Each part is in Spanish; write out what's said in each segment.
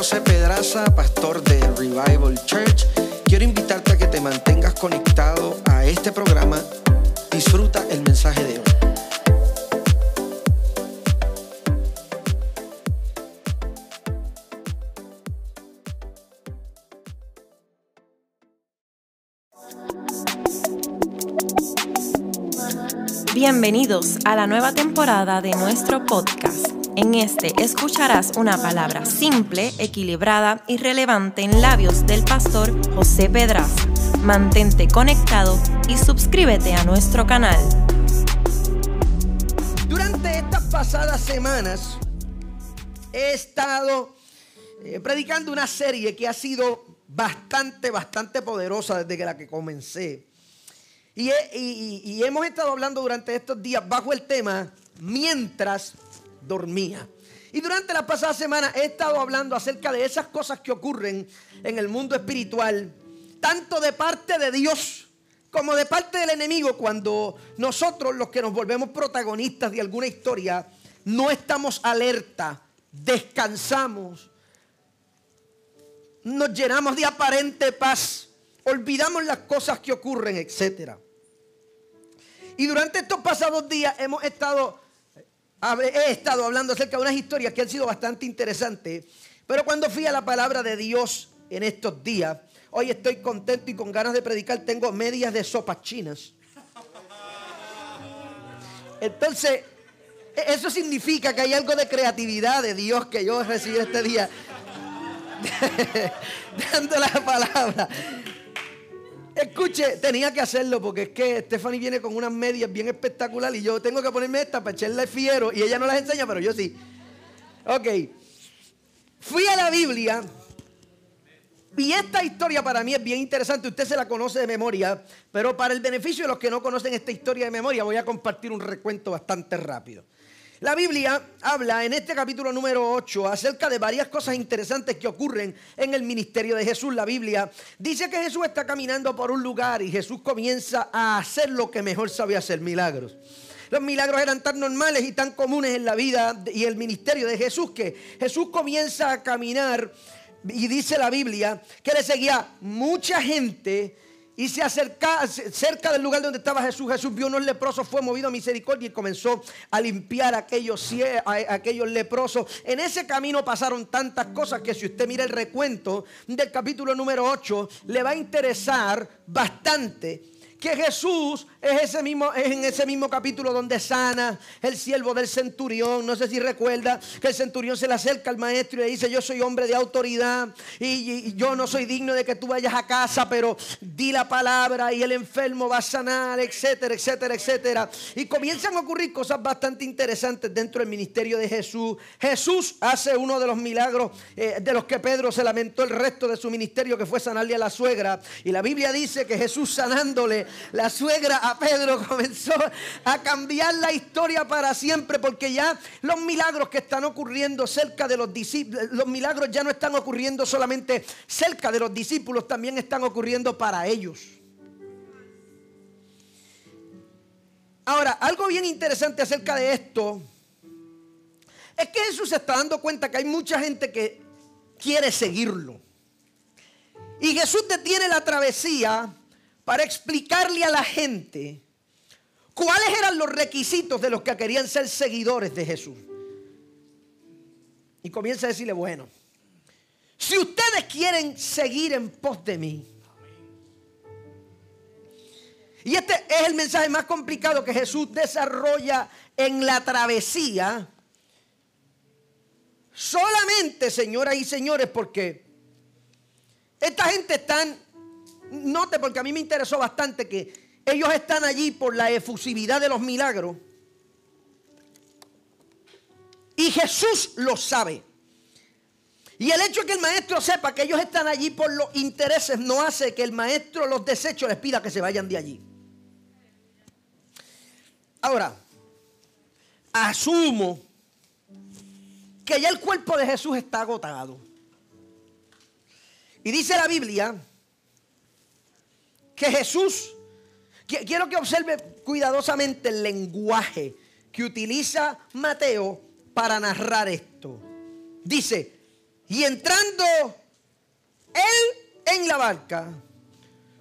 José Pedraza, pastor de Revival Church. Quiero invitarte a que te mantengas conectado a este programa. Disfruta el mensaje de hoy. Bienvenidos a la nueva temporada de nuestro podcast. En este escucharás una palabra simple, equilibrada y relevante en labios del pastor José Pedraza. Mantente conectado y suscríbete a nuestro canal. Durante estas pasadas semanas he estado eh, predicando una serie que ha sido bastante, bastante poderosa desde que la que comencé. Y, y hemos estado hablando durante estos días bajo el tema mientras dormía. Y durante la pasada semana he estado hablando acerca de esas cosas que ocurren en el mundo espiritual, tanto de parte de Dios como de parte del enemigo, cuando nosotros los que nos volvemos protagonistas de alguna historia, no estamos alerta, descansamos, nos llenamos de aparente paz, olvidamos las cosas que ocurren, etc. Y durante estos pasados días hemos estado he estado hablando acerca de unas historias que han sido bastante interesantes, pero cuando fui a la palabra de Dios en estos días, hoy estoy contento y con ganas de predicar, tengo medias de sopas chinas. Entonces, e-, eso significa que hay algo de creatividad de Dios que yo recibí este día, dando la palabra. Escuche, tenía que hacerlo porque es que Stephanie viene con unas medias bien espectaculares y yo tengo que ponerme esta para echarle fiero y ella no las enseña, pero yo sí. Ok. Fui a la Biblia y esta historia para mí es bien interesante. Usted se la conoce de memoria, pero para el beneficio de los que no conocen esta historia de memoria, voy a compartir un recuento bastante rápido. La Biblia habla en este capítulo número 8 acerca de varias cosas interesantes que ocurren en el ministerio de Jesús. La Biblia dice que Jesús está caminando por un lugar y Jesús comienza a hacer lo que mejor sabía hacer, milagros. Los milagros eran tan normales y tan comunes en la vida y el ministerio de Jesús que Jesús comienza a caminar y dice la Biblia que le seguía mucha gente y se acerca cerca del lugar donde estaba Jesús. Jesús vio unos leprosos, fue movido a misericordia y comenzó a limpiar aquellos, aquellos leprosos. En ese camino pasaron tantas cosas que si usted mira el recuento del capítulo número 8, le va a interesar bastante que Jesús es, ese mismo, en ese mismo capítulo donde sana el siervo del centurión. No sé si recuerda que el centurión se le acerca al maestro y le dice, yo soy hombre de autoridad y, yo no soy digno de que tú vayas a casa, pero di la palabra y el enfermo va a sanar, etcétera, etcétera, etcétera. Y comienzan a ocurrir cosas bastante interesantes dentro del ministerio de Jesús. Jesús hace uno de los milagros eh, de los que Pedro se lamentó el resto de su ministerio, que fue sanarle a la suegra. Y la Biblia dice que Jesús sanándole la suegra a Pedro comenzó a cambiar la historia para siempre porque ya los milagros que están ocurriendo cerca de los discípulos, los milagros ya no están ocurriendo solamente cerca de los discípulos, también están ocurriendo para ellos. Ahora, algo bien interesante acerca de esto es que Jesús se está dando cuenta que hay mucha gente que quiere seguirlo. Y Jesús detiene la travesía para explicarle a la gente cuáles eran los requisitos de los que querían ser seguidores de Jesús. Y comienza a decirle, bueno, si ustedes quieren seguir en pos de mí, y este es el mensaje más complicado que Jesús desarrolla en la travesía, solamente, señoras y señores, porque esta gente están note porque a mí me interesó bastante que ellos están allí por la efusividad de los milagros. Y Jesús lo sabe. Y el hecho de que el maestro sepa que ellos están allí por los intereses no hace que el maestro los desechos les pida que se vayan de allí. Ahora, asumo que ya el cuerpo de Jesús está agotado. Y dice la Biblia que Jesús, quiero que observe cuidadosamente el lenguaje que utiliza Mateo para narrar esto. Dice, Y entrando él en la barca,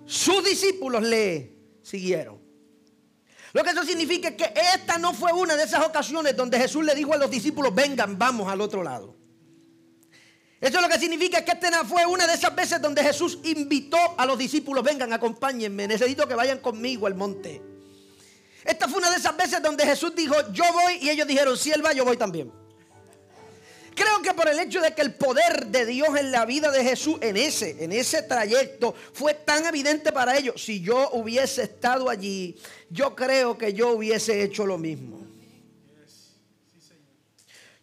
sus discípulos le siguieron. Lo que eso significa es que esta no fue una de esas ocasiones donde Jesús le dijo a los discípulos, vengan, vamos al otro lado. Eso lo que significa que esta fue una de esas veces donde Jesús invitó a los discípulos, vengan, acompáñenme, necesito que vayan conmigo al monte. Esta fue una de esas veces donde Jesús dijo, yo voy, y ellos dijeron, si él va, yo voy también. Creo que por el hecho de que el poder de Dios en la vida de Jesús, en ese, en ese trayecto, fue tan evidente para ellos. Si yo hubiese estado allí, yo creo que yo hubiese hecho lo mismo.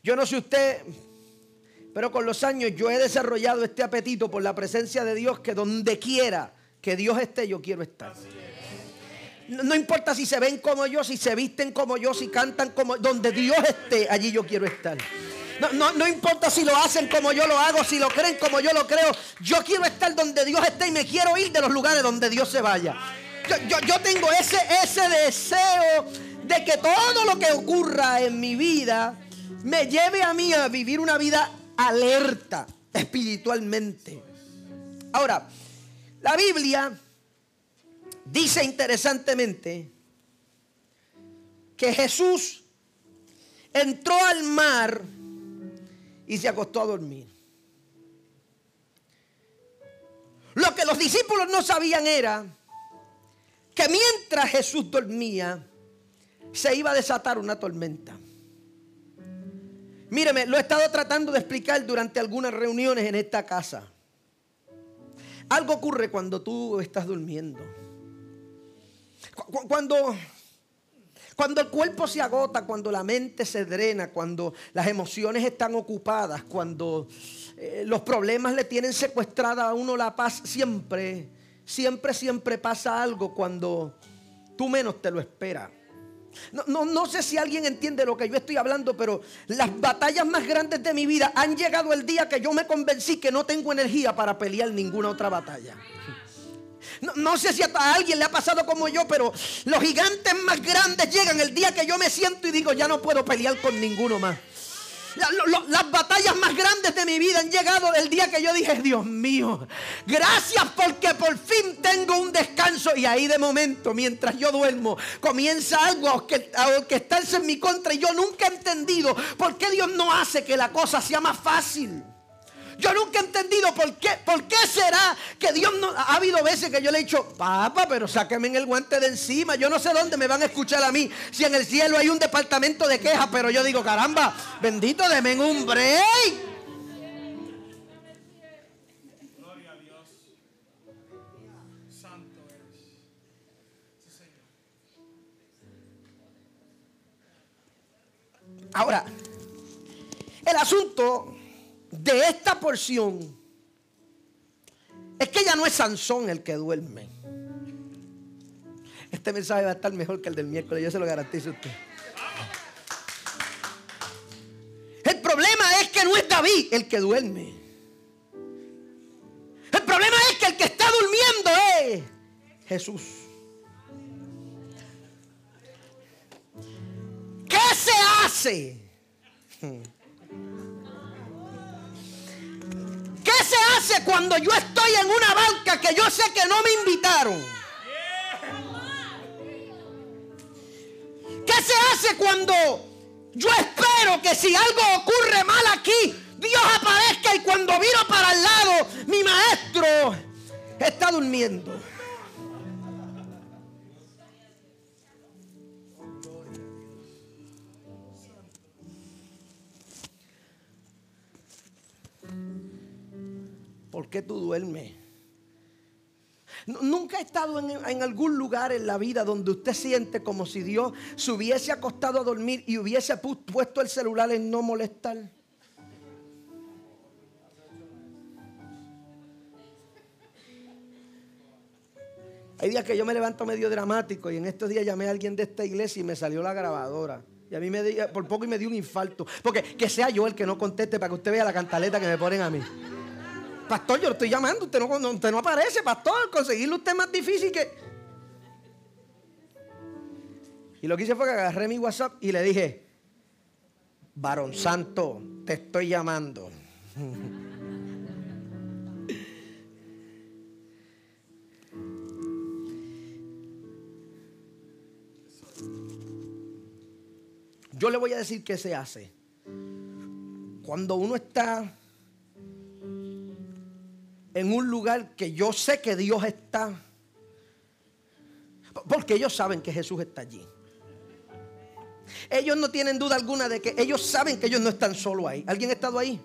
Yo no sé usted, pero con los años yo he desarrollado este apetito por la presencia de Dios que donde quiera que Dios esté, yo quiero estar. No, importa si se ven como yo, si se visten como yo, si cantan como donde Dios esté, allí yo quiero estar. No, importa si lo hacen como yo lo hago, si lo creen como yo lo creo. Yo quiero estar donde Dios esté y me quiero ir de los lugares donde Dios se vaya. Yo, tengo ese, ese deseo de que todo lo que ocurra en mi vida me lleve a mí a vivir una vida alerta espiritualmente. Ahora, la Biblia dice interesantemente que Jesús entró al mar y se acostó a dormir. Lo que los discípulos no sabían era que mientras Jesús dormía, se iba a desatar una tormenta. Míreme, lo he estado tratando de explicar durante algunas reuniones en esta casa. Algo ocurre cuando tú estás durmiendo. Cuando cuando el cuerpo se agota, cuando la mente se drena, cuando las emociones están ocupadas, cuando eh, los problemas le tienen secuestrada a uno la paz, siempre, siempre, siempre pasa algo cuando tú menos te lo esperas. No, no, no, sé si alguien entiende lo que yo estoy hablando, pero las batallas más grandes de mi vida han llegado el día que yo me convencí que no tengo energía para pelear ninguna otra batalla. No, sé si a alguien le ha pasado como yo, pero los gigantes más grandes llegan el día que yo me siento y digo, ya no puedo pelear con ninguno más. Las batallas más grandes de mi vida han llegado el día que yo dije, Dios mío, gracias porque por fin tengo un descanso. Y ahí de momento, mientras yo duermo, comienza algo a orquestarse en mi contra. Y yo nunca he entendido por qué Dios no hace que la cosa sea más fácil. Yo nunca he entendido por qué, por qué será que Dios no... Ha habido veces que yo le he dicho, papá, pero sáqueme el guante de encima. Yo no sé dónde me van a escuchar a mí. Si en el cielo hay un departamento de quejas, pero yo digo, caramba, bendito, deme un break. Gloria a Dios. Santo Ahora, el asunto de esta porción es que ya no es Sansón el que duerme. Este mensaje va a estar mejor que el del miércoles, yo se lo garantizo a usted. El problema es que no es David el que duerme. El problema es que el que está durmiendo es Jesús. ¿Qué se hace? Se hace cuando yo estoy en una banca que yo sé que no me invitaron? ¿Qué se hace cuando yo espero que si algo ocurre mal aquí, Dios aparezca y cuando vino para el lado, mi maestro está durmiendo? ¿Por qué tú duermes? Nunca he estado en, algún lugar en la vida donde usted siente como si Dios se hubiese acostado a dormir y hubiese puesto el celular en no molestar. Hay días que yo me levanto medio dramático y en estos días llamé a alguien de esta iglesia y me salió la grabadora. Y a mí me por poco y me dio un infarto. Porque que sea yo el que no conteste para que usted vea la cantaleta que me ponen a mí. Pastor, yo lo estoy llamando, usted no, usted no aparece, pastor. Conseguirlo usted es más difícil que. Y lo que hice fue que agarré mi WhatsApp y le dije, varón santo, te estoy llamando. Yo le voy a decir qué se hace. Cuando uno está en un lugar que yo sé que Dios está, porque ellos saben que Jesús está allí. Ellos no tienen duda alguna de que ellos saben que ellos no están solo ahí. ¿Alguien ha estado ahí?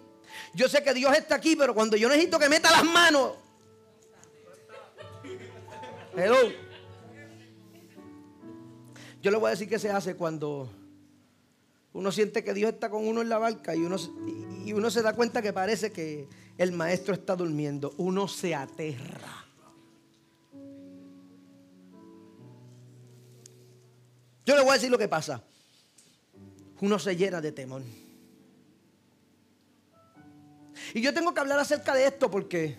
Yo sé que Dios está aquí, pero cuando yo necesito que meta las manos. Hello. Yo le voy a decir qué se hace cuando uno siente que Dios está con uno en la barca y uno, y uno se da cuenta que parece que el maestro está durmiendo. Uno se aterra. Yo le voy a decir lo que pasa. Uno se llena de temor. Y yo tengo que hablar acerca de esto porque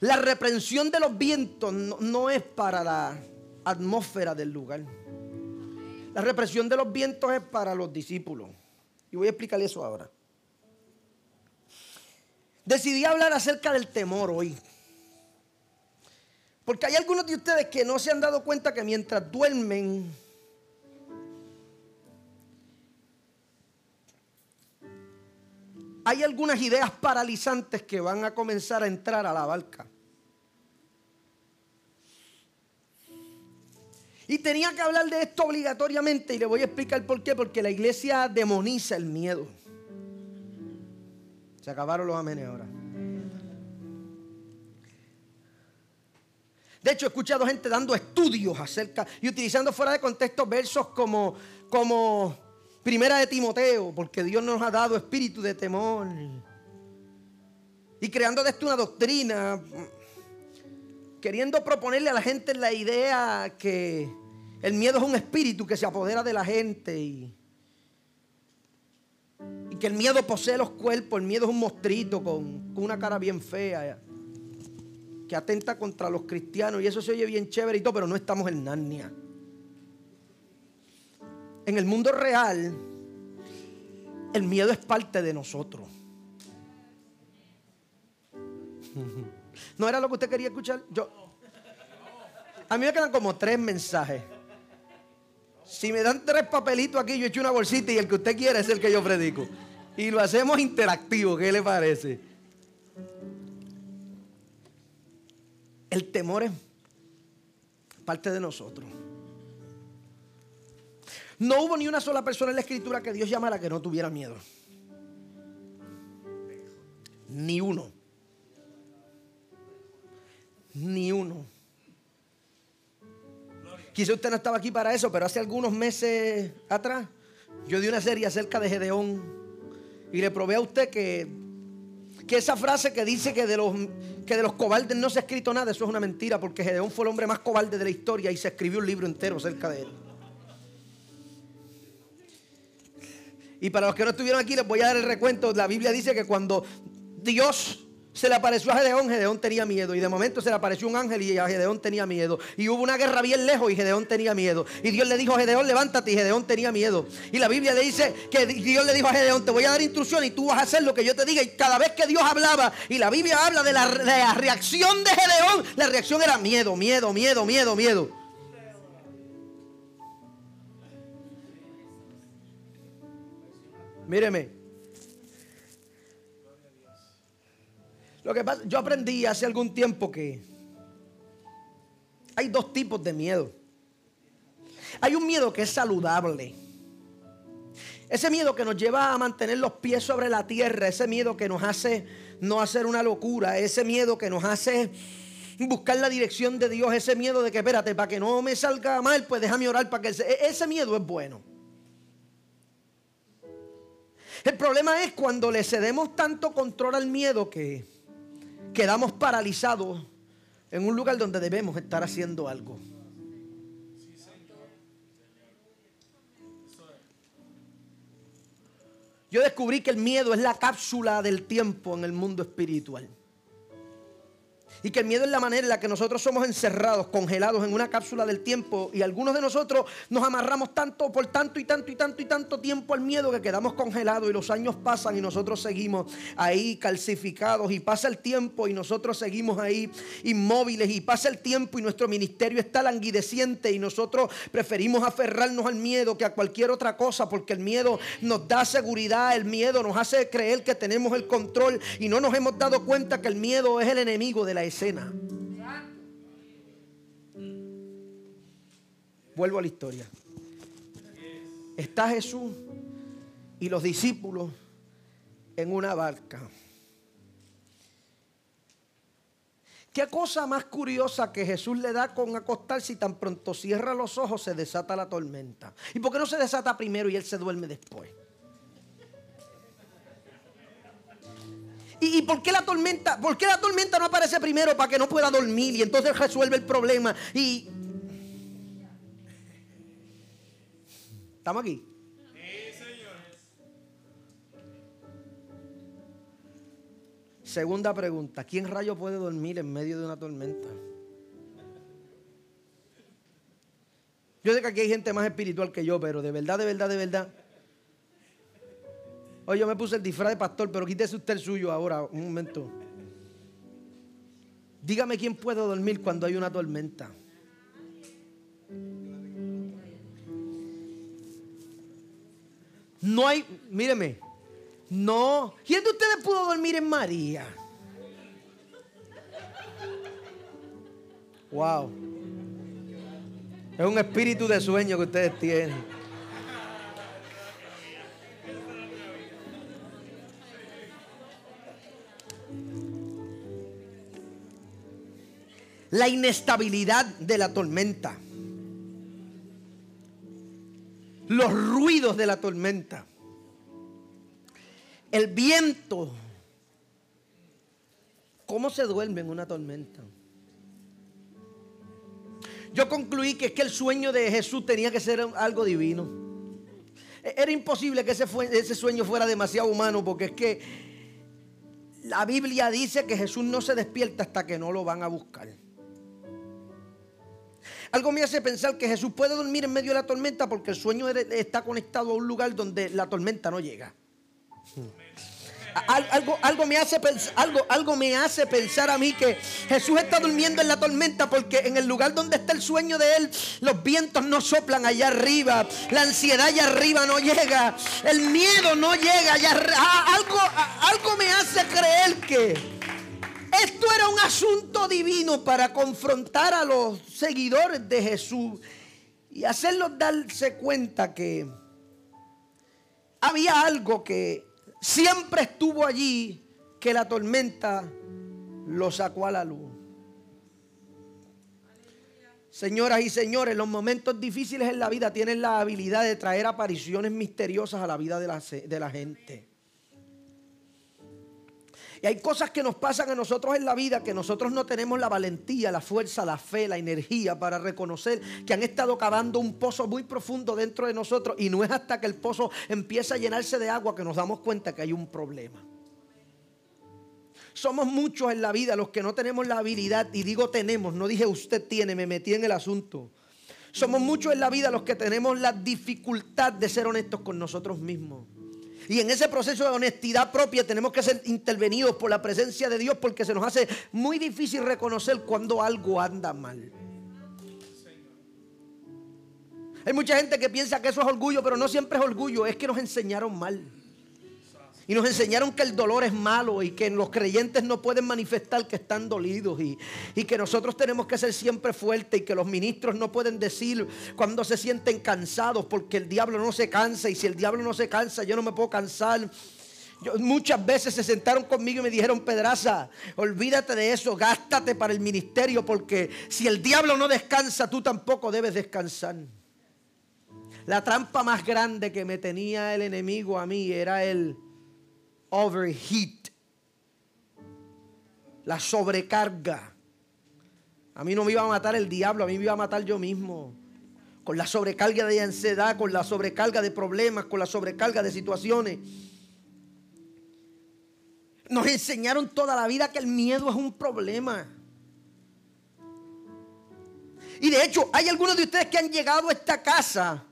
la reprensión de los vientos no, es para la atmósfera del lugar. La represión de los vientos es para los discípulos. Y voy a explicarle eso ahora. Decidí hablar acerca del temor hoy. Porque hay algunos de ustedes que no se han dado cuenta que mientras duermen, hay algunas ideas paralizantes que van a comenzar a entrar a la barca. Y tenía que hablar de esto obligatoriamente y le voy a explicar por qué. Porque la iglesia demoniza el miedo. Se acabaron los amenes ahora. De hecho, he escuchado gente dando estudios acerca y utilizando fuera de contexto versos como, como Primera de Timoteo, porque Dios nos ha dado espíritu de temor. Y creando de esto una doctrina, queriendo proponerle a la gente la idea que el miedo es un espíritu que se apodera de la gente y, que el miedo posee los cuerpos, el miedo es un mostrito con, una cara bien fea que atenta contra los cristianos y eso se oye bien chévere y todo, pero no estamos en Narnia en el mundo real, el miedo es parte de nosotros. ¿No era lo que usted quería escuchar? Yo, a mí me quedan como tres mensajes. Si me dan tres papelitos aquí, yo echo una bolsita y el que usted quiere es el que yo predico. Y lo hacemos interactivo, ¿qué le parece? El temor es parte de nosotros. No hubo ni una sola persona en la escritura que Dios llamara que no tuviera miedo. Ni uno. Ni uno. Quizá usted no estaba aquí para eso, pero hace algunos meses atrás yo di una serie acerca de Gedeón y le probé a usted que, que esa frase que dice que de, los, que de los cobardes no se ha escrito nada, eso es una mentira, porque Gedeón fue el hombre más cobarde de la historia y se escribió un libro entero acerca de él. Y para los que no estuvieron aquí, les voy a dar el recuento. La Biblia dice que cuando Dios se le apareció a Gedeón, Gedeón tenía miedo. Y de momento se le apareció un ángel y a Gedeón tenía miedo. Y hubo una guerra bien lejos y Gedeón tenía miedo. Y Dios le dijo a Gedeón, levántate. Y Gedeón tenía miedo. Y la Biblia le dice que Dios le dijo a Gedeón, te voy a dar instrucción y tú vas a hacer lo que yo te diga. Y cada vez que Dios hablaba, y la Biblia habla de la, de la reacción de Gedeón, la reacción era miedo, miedo, miedo, miedo, miedo. Míreme. Lo que pasa, yo aprendí hace algún tiempo que hay dos tipos de miedo. Hay un miedo que es saludable. Ese miedo que nos lleva a mantener los pies sobre la tierra, ese miedo que nos hace no hacer una locura, ese miedo que nos hace buscar la dirección de Dios, ese miedo de que espérate, para que no me salga mal, pues déjame orar para que e-, ese miedo es bueno. El problema es cuando le cedemos tanto control al miedo que quedamos paralizados en un lugar donde debemos estar haciendo algo. Yo descubrí que el miedo es la cápsula del tiempo en el mundo espiritual. Y que el miedo es la manera en la que nosotros somos encerrados, congelados en una cápsula del tiempo. Y algunos de nosotros nos amarramos tanto por tanto y tanto y tanto y tanto tiempo al miedo que quedamos congelados y los años pasan y nosotros seguimos ahí calcificados. Y pasa el tiempo y nosotros seguimos ahí inmóviles. Y pasa el tiempo y nuestro ministerio está languideciente y nosotros preferimos aferrarnos al miedo que a cualquier otra cosa porque el miedo nos da seguridad, el miedo nos hace creer que tenemos el control y no nos hemos dado cuenta que el miedo es el enemigo de la escena. Vuelvo a la historia. Está Jesús y los discípulos en una barca. ¿Qué cosa más curiosa que Jesús le da con acostarse y tan pronto cierra los ojos se desata la tormenta? ¿Y por qué no se desata primero y él se duerme después? ¿Y, por qué la tormenta? ¿Por qué la tormenta no aparece primero para que no pueda dormir y entonces resuelve el problema? Y ¿Estamos aquí? Sí, señor. Segunda pregunta, ¿quién rayo puede dormir en medio de una tormenta? Yo sé que aquí hay gente más espiritual que yo, pero de verdad, de verdad, de verdad. Hoy yo me puse el disfraz de pastor, pero quítese usted el suyo ahora, un momento. Dígame quién puede dormir cuando hay una tormenta. No hay, míreme, no. ¿Quién de ustedes pudo dormir en María? Wow. Es un espíritu de sueño que ustedes tienen. La inestabilidad de la tormenta, los ruidos de la tormenta, el viento. ¿Cómo se duerme en una tormenta? Yo concluí que es que el sueño de Jesús tenía que ser algo divino. Era imposible que ese, ese sueño fuera demasiado humano porque es que la Biblia dice que Jesús no se despierta hasta que no lo van a buscar. Algo me hace pensar que Jesús puede dormir en medio de la tormenta porque el sueño está conectado a un lugar donde la tormenta no llega. Algo, algo, me hace algo, algo me hace pensar a mí que Jesús está durmiendo en la tormenta porque en el lugar donde está el sueño de Él, los vientos no soplan allá arriba, la ansiedad allá arriba no llega, el miedo no llega allá arriba. Algo, algo me hace creer que esto era un asunto divino para confrontar a los seguidores de Jesús y hacerlos darse cuenta que había algo que siempre estuvo allí, que la tormenta lo sacó a la luz. Señoras y señores, los momentos difíciles en la vida tienen la habilidad de traer apariciones misteriosas a la vida de la, de la gente. Y hay cosas que nos pasan a nosotros en la vida que nosotros no tenemos la valentía, la fuerza, la fe, la energía para reconocer que han estado cavando un pozo muy profundo dentro de nosotros. Y no es hasta que el pozo empieza a llenarse de agua que nos damos cuenta que hay un problema. Somos muchos en la vida los que no tenemos la habilidad, y digo tenemos, no dije usted tiene, me metí en el asunto. Somos muchos en la vida los que tenemos la dificultad de ser honestos con nosotros mismos. Y en ese proceso de honestidad propia tenemos que ser intervenidos por la presencia de Dios porque se nos hace muy difícil reconocer cuando algo anda mal. Hay mucha gente que piensa que eso es orgullo, pero no siempre es orgullo, es que nos enseñaron mal. Y nos enseñaron que el dolor es malo y que los creyentes no pueden manifestar que están dolidos y, y, que nosotros tenemos que ser siempre fuertes y que los ministros no pueden decir cuando se sienten cansados porque el diablo no se cansa y si el diablo no se cansa yo no me puedo cansar. muchas veces se sentaron conmigo y me dijeron, Pedraza, olvídate de eso, gástate para el ministerio porque si el diablo no descansa, tú tampoco debes descansar. La trampa más grande que me tenía el enemigo a mí era el overheat, la sobrecarga. A mí no me iba a matar el diablo, a mí me iba a matar yo mismo. Con la sobrecarga de ansiedad, con la sobrecarga de problemas, con la sobrecarga de situaciones. Nos enseñaron toda la vida que el miedo es un problema. Y de hecho, hay algunos de ustedes que han llegado a esta casa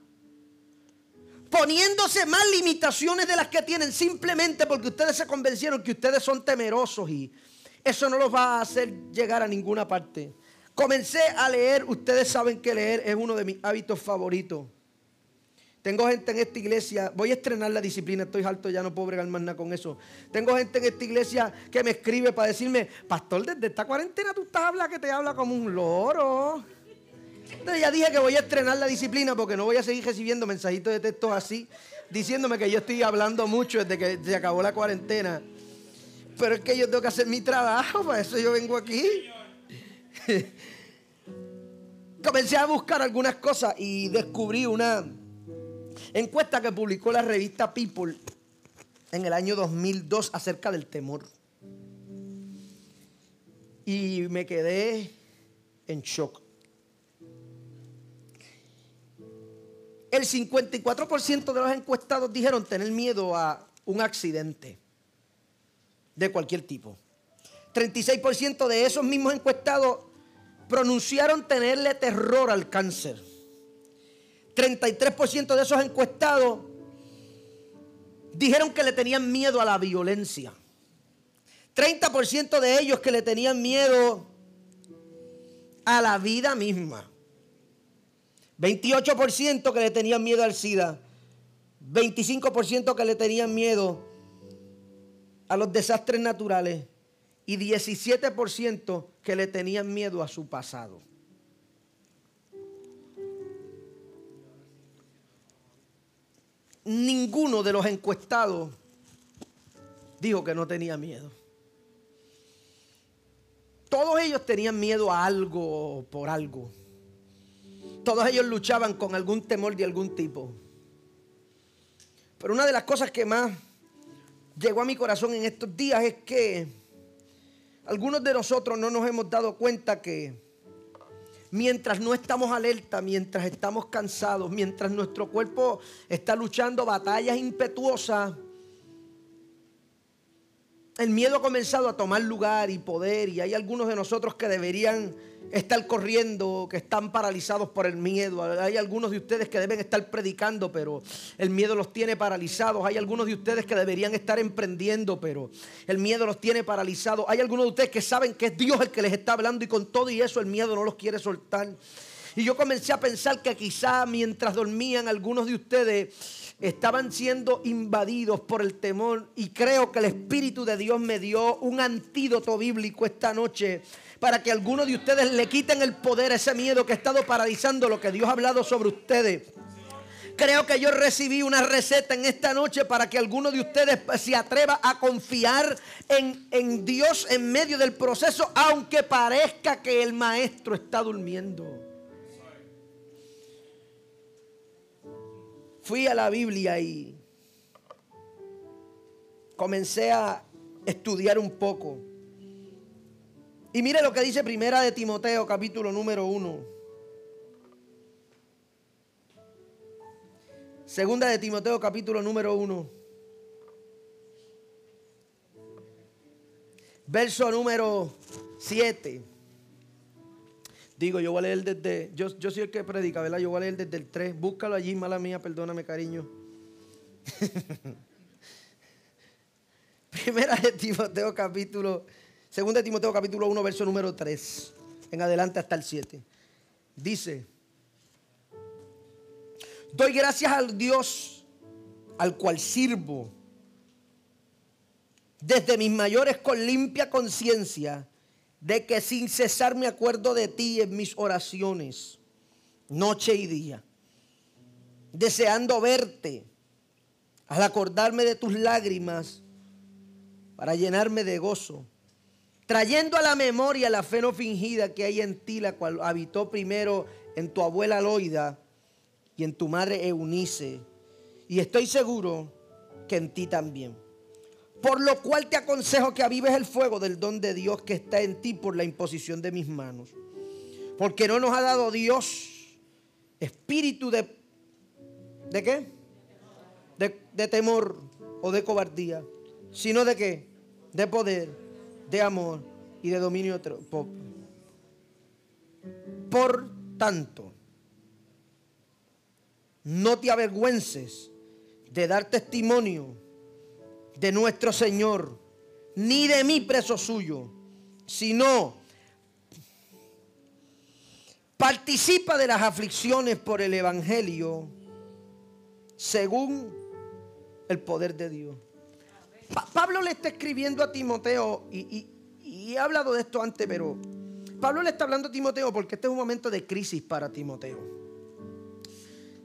poniéndose más limitaciones de las que tienen simplemente porque ustedes se convencieron que ustedes son temerosos y eso no los va a hacer llegar a ninguna parte. Comencé a leer, ustedes saben que leer es uno de mis hábitos favoritos. Tengo gente en esta iglesia, voy a estrenar la disciplina, estoy alto, ya no puedo bregar más nada con eso. Tengo gente en esta iglesia que me escribe para decirme, pastor, desde esta cuarentena tú estás hablando que te habla como un loro. Entonces ya dije que voy a estrenar la disciplina porque no voy a seguir recibiendo mensajitos de texto así, diciéndome que yo estoy hablando mucho desde que se acabó la cuarentena. Pero es que yo tengo que hacer mi trabajo, para eso yo vengo aquí. Comencé a buscar algunas cosas y descubrí una encuesta que publicó la revista People en el año 2002 acerca del temor. Y me quedé en shock. El 54% de los encuestados dijeron tener miedo a un accidente de cualquier tipo. 36% de esos mismos encuestados pronunciaron tenerle terror al cáncer. 33% de esos encuestados dijeron que le tenían miedo a la violencia. 30% de ellos que le tenían miedo a la vida misma. 28% que le tenían miedo al SIDA. 25% que le tenían miedo a los desastres naturales. Y 17% que le tenían miedo a su pasado. Ninguno de los encuestados dijo que no tenía miedo. Todos ellos tenían miedo a algo por algo. Todos ellos luchaban con algún temor de algún tipo. Pero una de las cosas que más llegó a mi corazón en estos días es que algunos de nosotros no nos hemos dado cuenta que mientras no estamos alerta, mientras estamos cansados, mientras nuestro cuerpo está luchando batallas impetuosas, el miedo ha comenzado a tomar lugar y poder y hay algunos de nosotros que deberían estar corriendo, que están paralizados por el miedo. Hay algunos de ustedes que deben estar predicando, pero el miedo los tiene paralizados. Hay algunos de ustedes que deberían estar emprendiendo, pero el miedo los tiene paralizados. Hay algunos de ustedes que saben que es Dios el que les está hablando y con todo y eso el miedo no los quiere soltar. Y yo comencé a pensar que quizá mientras dormían algunos de ustedes estaban siendo invadidos por el temor y creo que el Espíritu de Dios me dio un antídoto bíblico esta noche para que algunos de ustedes le quiten el poder ese miedo que ha estado paralizando lo que Dios ha hablado sobre ustedes. Creo que yo recibí una receta en esta noche para que alguno de ustedes se atreva a confiar en, en Dios en medio del proceso, aunque parezca que el maestro está durmiendo. Fui a la Biblia y comencé a estudiar un poco. Y mire lo que dice Primera de Timoteo, capítulo número uno. Segunda de Timoteo, capítulo número uno. Verso número 7. Digo, yo voy a leer desde. Yo, yo soy el que predica, ¿verdad? Yo voy a leer desde el 3. Búscalo allí, mala mía, perdóname, cariño. Primera de Timoteo, capítulo Segunda de Timoteo capítulo 1, verso número 3. En adelante hasta el 7. Dice, doy gracias al Dios al cual sirvo desde mis mayores con limpia conciencia de que sin cesar me acuerdo de ti en mis oraciones, noche y día, deseando verte al acordarme de tus lágrimas para llenarme de gozo trayendo a la memoria la fe no fingida que hay en ti, la cual habitó primero en tu abuela Loida y en tu madre Eunice. Y estoy seguro que en ti también. Por lo cual te aconsejo que avives el fuego del don de Dios que está en ti por la imposición de mis manos. Porque no nos ha dado Dios espíritu de... ¿De qué? De, de temor o de cobardía. Sino de qué? De poder de amor y de dominio. Por tanto, no te avergüences de dar testimonio de nuestro Señor, ni de mí preso suyo, sino participa de las aflicciones por el Evangelio según el poder de Dios. Pablo le está escribiendo a Timoteo y, y he hablado de esto antes, pero Pablo le está hablando a Timoteo porque este es un momento de crisis para Timoteo.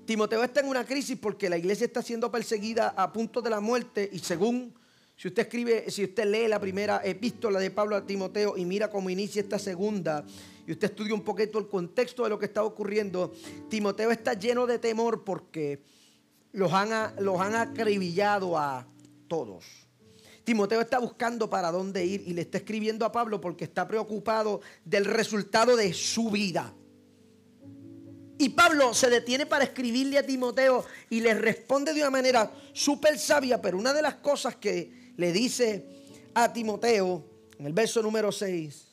Timoteo está en una crisis porque la iglesia está siendo perseguida a punto de la muerte y según si usted escribe, si usted lee la primera epístola de Pablo a Timoteo y mira cómo inicia esta segunda y usted estudia un poquito el contexto de lo que está ocurriendo, Timoteo está lleno de temor porque los han, los han acribillado a todos. Timoteo está buscando para dónde ir y le está escribiendo a Pablo porque está preocupado del resultado de su vida. Y Pablo se detiene para escribirle a Timoteo y le responde de una manera súper sabia, pero una de las cosas que le dice a Timoteo en el verso número 6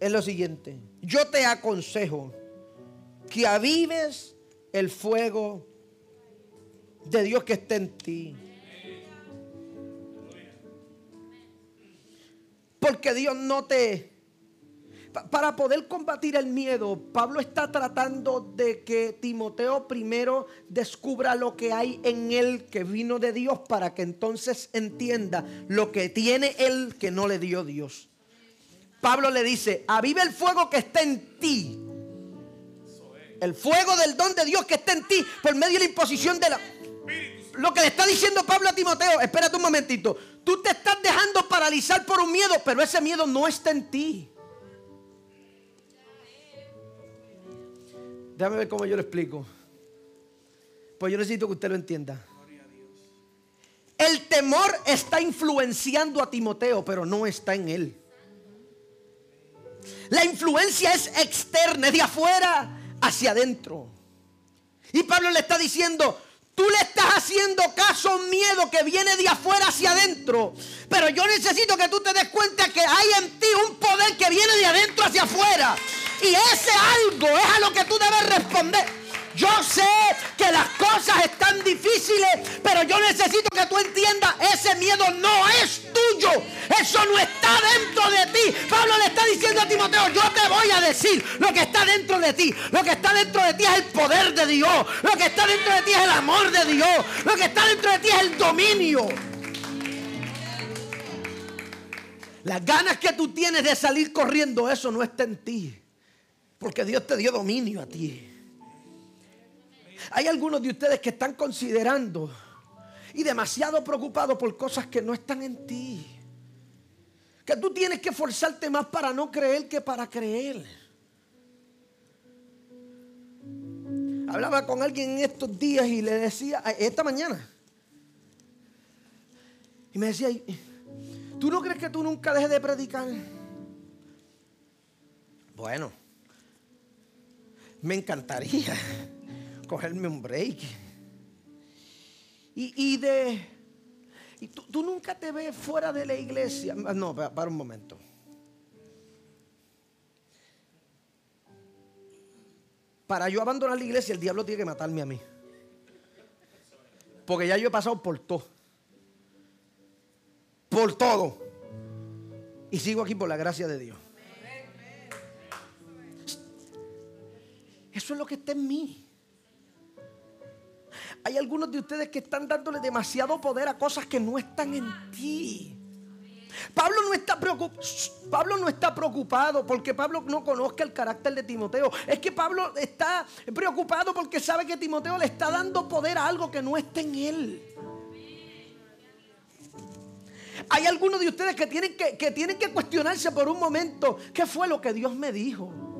es lo siguiente. Yo te aconsejo que avives el fuego de Dios que está en ti. Porque Dios no te para poder combatir el miedo, Pablo está tratando de que Timoteo primero descubra lo que hay en él que vino de Dios para que entonces entienda lo que tiene él que no le dio Dios. Pablo le dice, aviva el fuego que está en ti. El fuego del don de Dios que está en ti por medio de la imposición de la... Lo que le está diciendo Pablo a Timoteo, espérate un momentito, tú te estás dejando paralizar por un miedo, pero ese miedo no está en ti. Déjame ver cómo yo lo explico. Pues yo necesito que usted lo entienda. El temor está influenciando a Timoteo, pero no está en él. La influencia es externa, es de afuera hacia adentro. Y Pablo le está diciendo, tú le estás haciendo caso miedo que viene de afuera hacia adentro. Pero yo necesito que tú te des cuenta que hay en ti un poder que viene de adentro hacia afuera. Y ese algo es a lo que tú debes responder. Yo sé que las cosas están difíciles, pero yo necesito que tú entiendas, ese miedo no es tuyo. Eso no está dentro de ti. Pablo le está diciendo a Timoteo, yo te voy a decir lo que está dentro de ti. Lo que está dentro de ti es el poder de Dios. Lo que está dentro de ti es el amor de Dios. Lo que está dentro de ti es el dominio. Las ganas que tú tienes de salir corriendo, eso no está en ti. Porque Dios te dio dominio a ti. Hay algunos de ustedes que están considerando y demasiado preocupados por cosas que no están en ti. Que tú tienes que forzarte más para no creer que para creer. Hablaba con alguien en estos días y le decía, esta mañana, y me decía, ¿tú no crees que tú nunca dejes de predicar? Bueno, me encantaría cogerme un break. Y, de... Y tú, nunca te ves fuera de la iglesia. No, para, un momento. Para yo abandonar la iglesia, el diablo tiene que matarme a mí. Porque ya yo he pasado por todo. Por todo. Y sigo aquí por la gracia de Dios. Eso es lo que está en mí. Hay algunos de ustedes que están dándole demasiado poder a cosas que no están en ti. Pablo no, está preocupado porque Pablo no conozca el carácter de Timoteo. Es que Pablo está preocupado porque sabe que Timoteo le está dando poder a algo que no está en él. Hay algunos de ustedes que tienen que tienen que cuestionarse por un momento qué fue lo que Dios me dijo.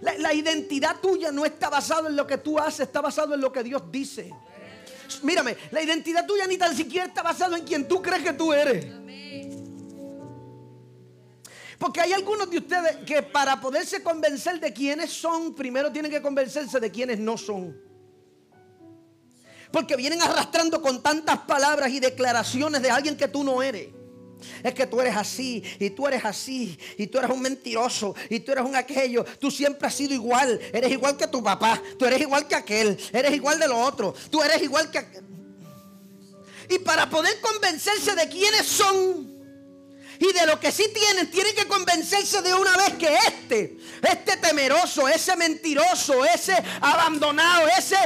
La, identidad tuya no está basada en lo que tú haces, está basado en lo que Dios dice. Mírame, la identidad tuya ni tan siquiera está basada en quien tú crees que tú eres. Porque hay algunos de ustedes que para poderse convencer de quiénes son, primero tienen que convencerse de quiénes no son. Porque vienen arrastrando con tantas palabras y declaraciones de alguien que tú no eres. Es que tú eres así y tú eres así y tú eres un mentiroso y tú eres un aquello. Tú siempre has sido igual. Eres igual que tu papá. Tú eres igual que aquel. Eres igual de lo otro. Tú eres igual que... Y para poder convencerse de quiénes son y de lo que sí tienen, tienen que convencerse de una vez que este, este temeroso, ese mentiroso, ese abandonado, ese,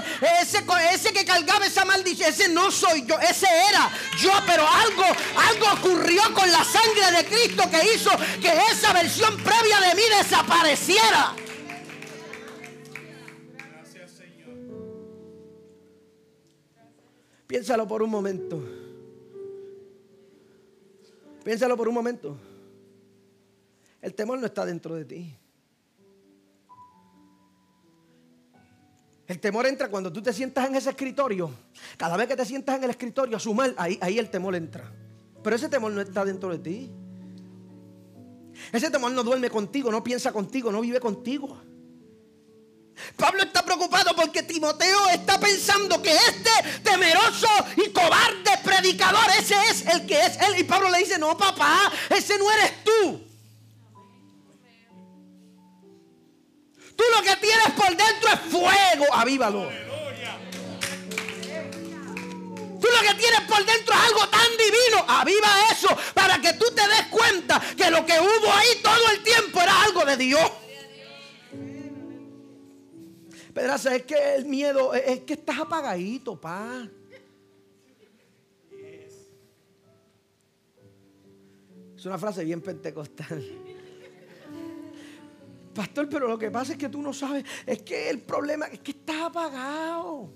ese, ese que cargaba esa maldición, ese no soy yo, ese era yo, pero algo, algo ocurrió con la sangre de Cristo que hizo que esa versión previa de mí desapareciera. Gracias, Señor. Piénsalo por un momento. Piénsalo por un momento. El temor no está dentro de ti. El temor entra cuando tú te sientas en ese escritorio. Cada vez que te sientas en el escritorio a sumar, ahí, ahí el temor entra. Pero ese temor no está dentro de ti. Ese temor no duerme contigo, no piensa contigo, no vive contigo. Pablo está preocupado porque Timoteo está pensando que este temeroso y cobarde predicador, ese es el que es él. Y Pablo le dice, no papá, ese no eres tú. Tú lo que tienes por dentro es fuego, avívalo. Tú lo que tienes por dentro es algo tan divino. Aviva eso para que tú te des cuenta que lo que hubo ahí todo el tiempo era algo de Dios. Pedraza, es que el miedo, es que estás apagadito, pa. Es una frase bien pentecostal. Pastor, pero lo que pasa es que tú no sabes, es que el problema es que estás apagado.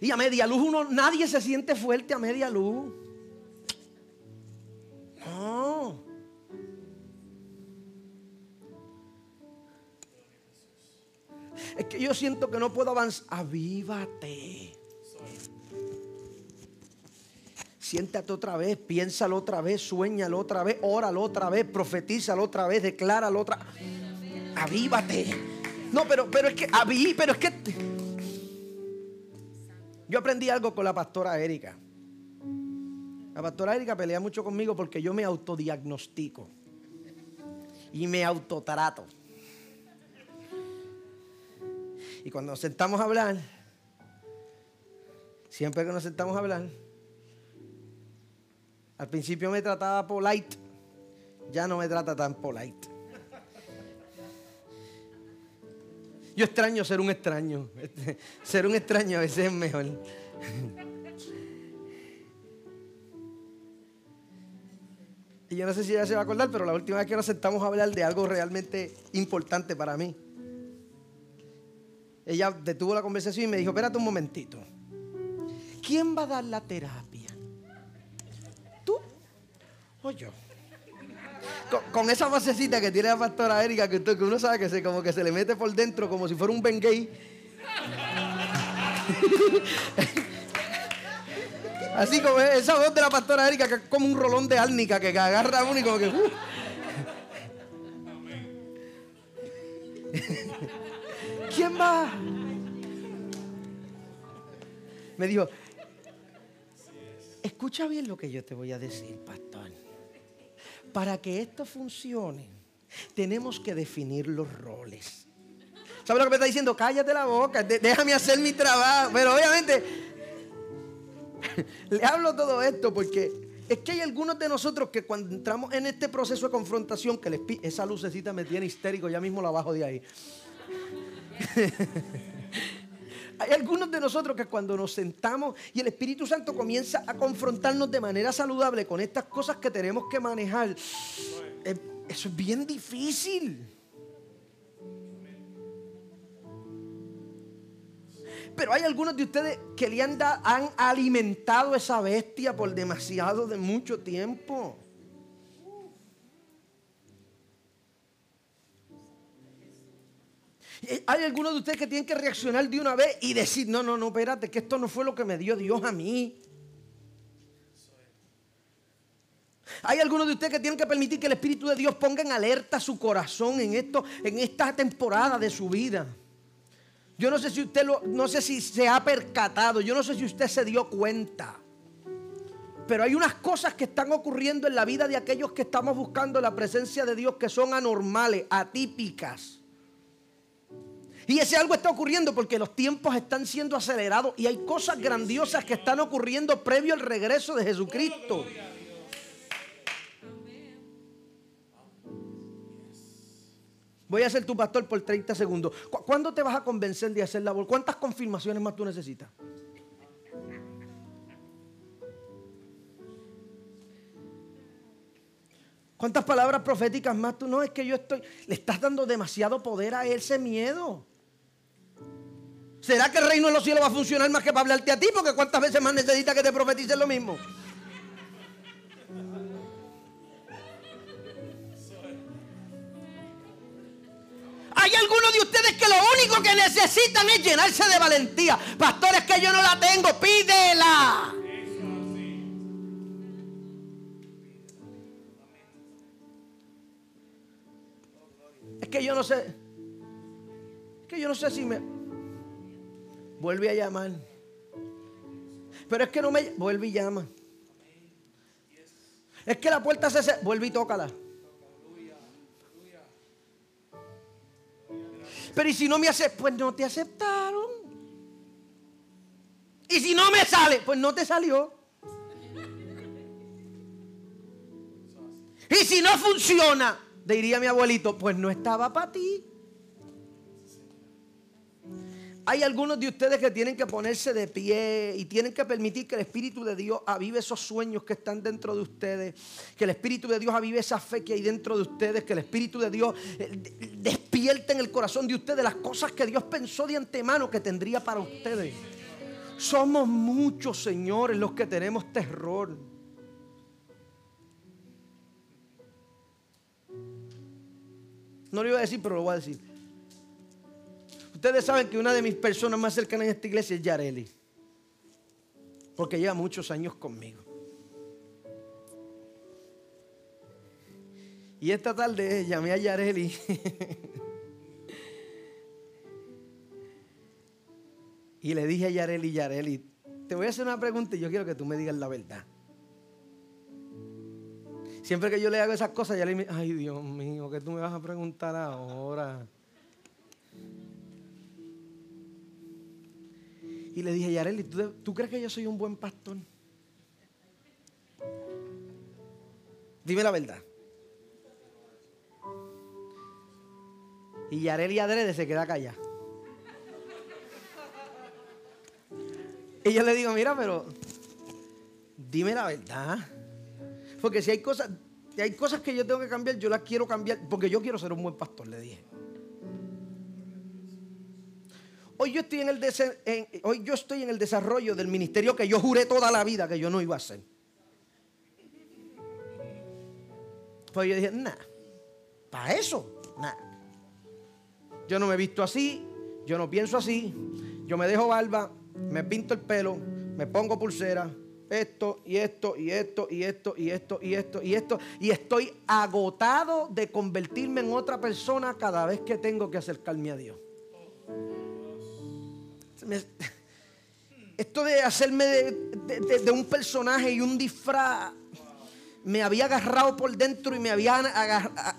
Y a media luz uno, nadie se siente fuerte a media luz. No. Es que yo siento que no puedo avanzar. Avívate. Siéntate otra vez, piénsalo otra vez, sueñalo otra vez, óralo otra vez, profetízalo otra vez, decláralo otra Avívate. No, pero, pero es que, aví, pero es que. Yo aprendí algo con la pastora Erika. La pastora Erika pelea mucho conmigo porque yo me autodiagnostico y me autotrato. Y cuando nos sentamos a hablar, siempre que nos sentamos a hablar, al principio me trataba polite, ya no me trata tan polite. Yo extraño ser un extraño. Ser un extraño a veces es mejor. Y yo no sé si ella se va a acordar, pero la última vez que nos sentamos a hablar de algo realmente importante para mí ella detuvo la conversación y me dijo, espérate un momentito. ¿Quién va a dar la terapia? ¿Tú o yo? Con, esa basecita que tiene la pastora Erika, que, uno sabe que se, como que se le mete por dentro como si fuera un Bengay. Así como esa voz de la pastora Erika, que es como un rolón de árnica que agarra a uno y como que... Uh. ¿Quién va? Me dijo, escucha bien lo que yo te voy a decir, pastor. Para que esto funcione, tenemos que definir los roles. ¿Sabes lo que me está diciendo? Cállate la boca, déjame hacer mi trabajo. Pero obviamente, le hablo todo esto porque es que hay algunos de nosotros que cuando entramos en este proceso de confrontación, que les, esa lucecita me tiene histérico, ya mismo la bajo de ahí. Hay algunos de nosotros que cuando nos sentamos y el Espíritu Santo comienza a confrontarnos de manera saludable con estas cosas que tenemos que manejar, eh, eso es bien difícil. Pero hay algunos de ustedes que le han, han alimentado esa bestia por demasiado de mucho tiempo. Hay algunos de ustedes que tienen que reaccionar de una vez y decir, no, no, no, espérate, que esto no fue lo que me dio Dios a mí. Hay algunos de ustedes que tienen que permitir que el Espíritu de Dios ponga en alerta su corazón en esto, en esta temporada de su vida. Yo no sé si usted lo, no sé si se ha percatado, yo no sé si usted se dio cuenta. Pero hay unas cosas que están ocurriendo en la vida de aquellos que estamos buscando la presencia de Dios que son anormales, atípicas. Y ese algo está ocurriendo porque los tiempos están siendo acelerados y hay cosas grandiosas que están ocurriendo previo al regreso de Jesucristo. Voy a ser tu pastor por 30 segundos. ¿Cuándo te vas a convencer de hacer la labor? ¿Cuántas confirmaciones más tú necesitas? ¿Cuántas palabras proféticas más tú? No, es que yo estoy... Le estás dando demasiado poder a ese miedo. ¿Será que el reino de los cielos va a funcionar más que para hablarte a ti? Porque ¿cuántas veces más necesitas que te profetice lo mismo? Hay algunos de ustedes que lo único que necesitan es llenarse de valentía. Pastores que yo no la tengo, pídela. Es que yo no sé. Es que yo no sé si me. Vuelve a llamar. Pero es que no me. Vuelve y llama. Es que la puerta se. Vuelve y tócala. Pero y si no me hace, pues no te aceptaron. Y si no me sale, pues no te salió. Y si no funciona, diría mi abuelito, pues no estaba para ti. Hay algunos de ustedes que tienen que ponerse de pie y tienen que permitir que el Espíritu de Dios avive esos sueños que están dentro de ustedes, que el Espíritu de Dios avive esa fe que hay dentro de ustedes, que el Espíritu de Dios eh, despierte en el corazón de ustedes las cosas que Dios pensó de antemano que tendría para ustedes. Somos muchos, señores, los que tenemos terror. No lo iba a decir, pero lo voy a decir. Ustedes saben que una de mis personas más cercanas en esta iglesia es Yareli. Porque lleva muchos años conmigo. Y esta tarde llamé a Yareli. y le dije a Yareli, Yareli, te voy a hacer una pregunta y yo quiero que tú me digas la verdad. Siempre que yo le hago esas cosas, Yareli me dice, ay Dios mío, ¿qué tú me vas a preguntar ahora? Y le dije, Yareli, ¿tú, crees que yo soy un buen pastor? Dime la verdad. Y Yareli Adrede se queda callada. Y yo le digo, mira, pero dime la verdad. Porque si hay cosas, si hay cosas que yo tengo que cambiar, yo las quiero cambiar. Porque yo quiero ser un buen pastor, le dije. Hoy yo, estoy en el hoy yo estoy en el desarrollo del ministerio que yo juré toda la vida que yo no iba a hacer. Pues yo dije, nada, para eso, nada. Yo no me visto así, yo no pienso así, yo me dejo barba, me pinto el pelo, me pongo pulsera, esto y esto y esto y esto y esto y esto y esto y estoy agotado de convertirme en otra persona cada vez que tengo que acercarme a Dios esto de hacerme de, un personaje y un disfraz me había agarrado por dentro y me había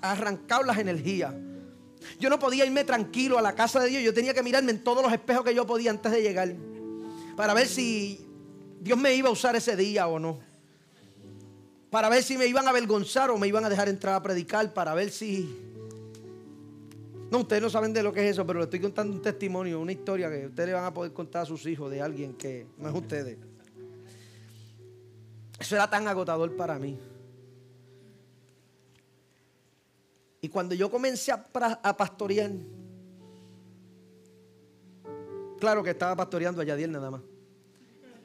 arrancado las energías. Yo no podía irme tranquilo a la casa de Dios. Yo tenía que mirarme en todos los espejos que yo podía antes de llegar. Para ver si Dios me iba a usar ese día o no. Para ver si me iban a avergonzar o me iban a dejar entrar a predicar. Para ver si no, ustedes no saben de lo que es eso, pero le estoy contando un testimonio, una historia que ustedes van a poder contar a sus hijos de alguien que no es ustedes. Eso era tan agotador para mí. Y cuando yo comencé a, pastorear, claro que estaba pastoreando a Yadiel nada más.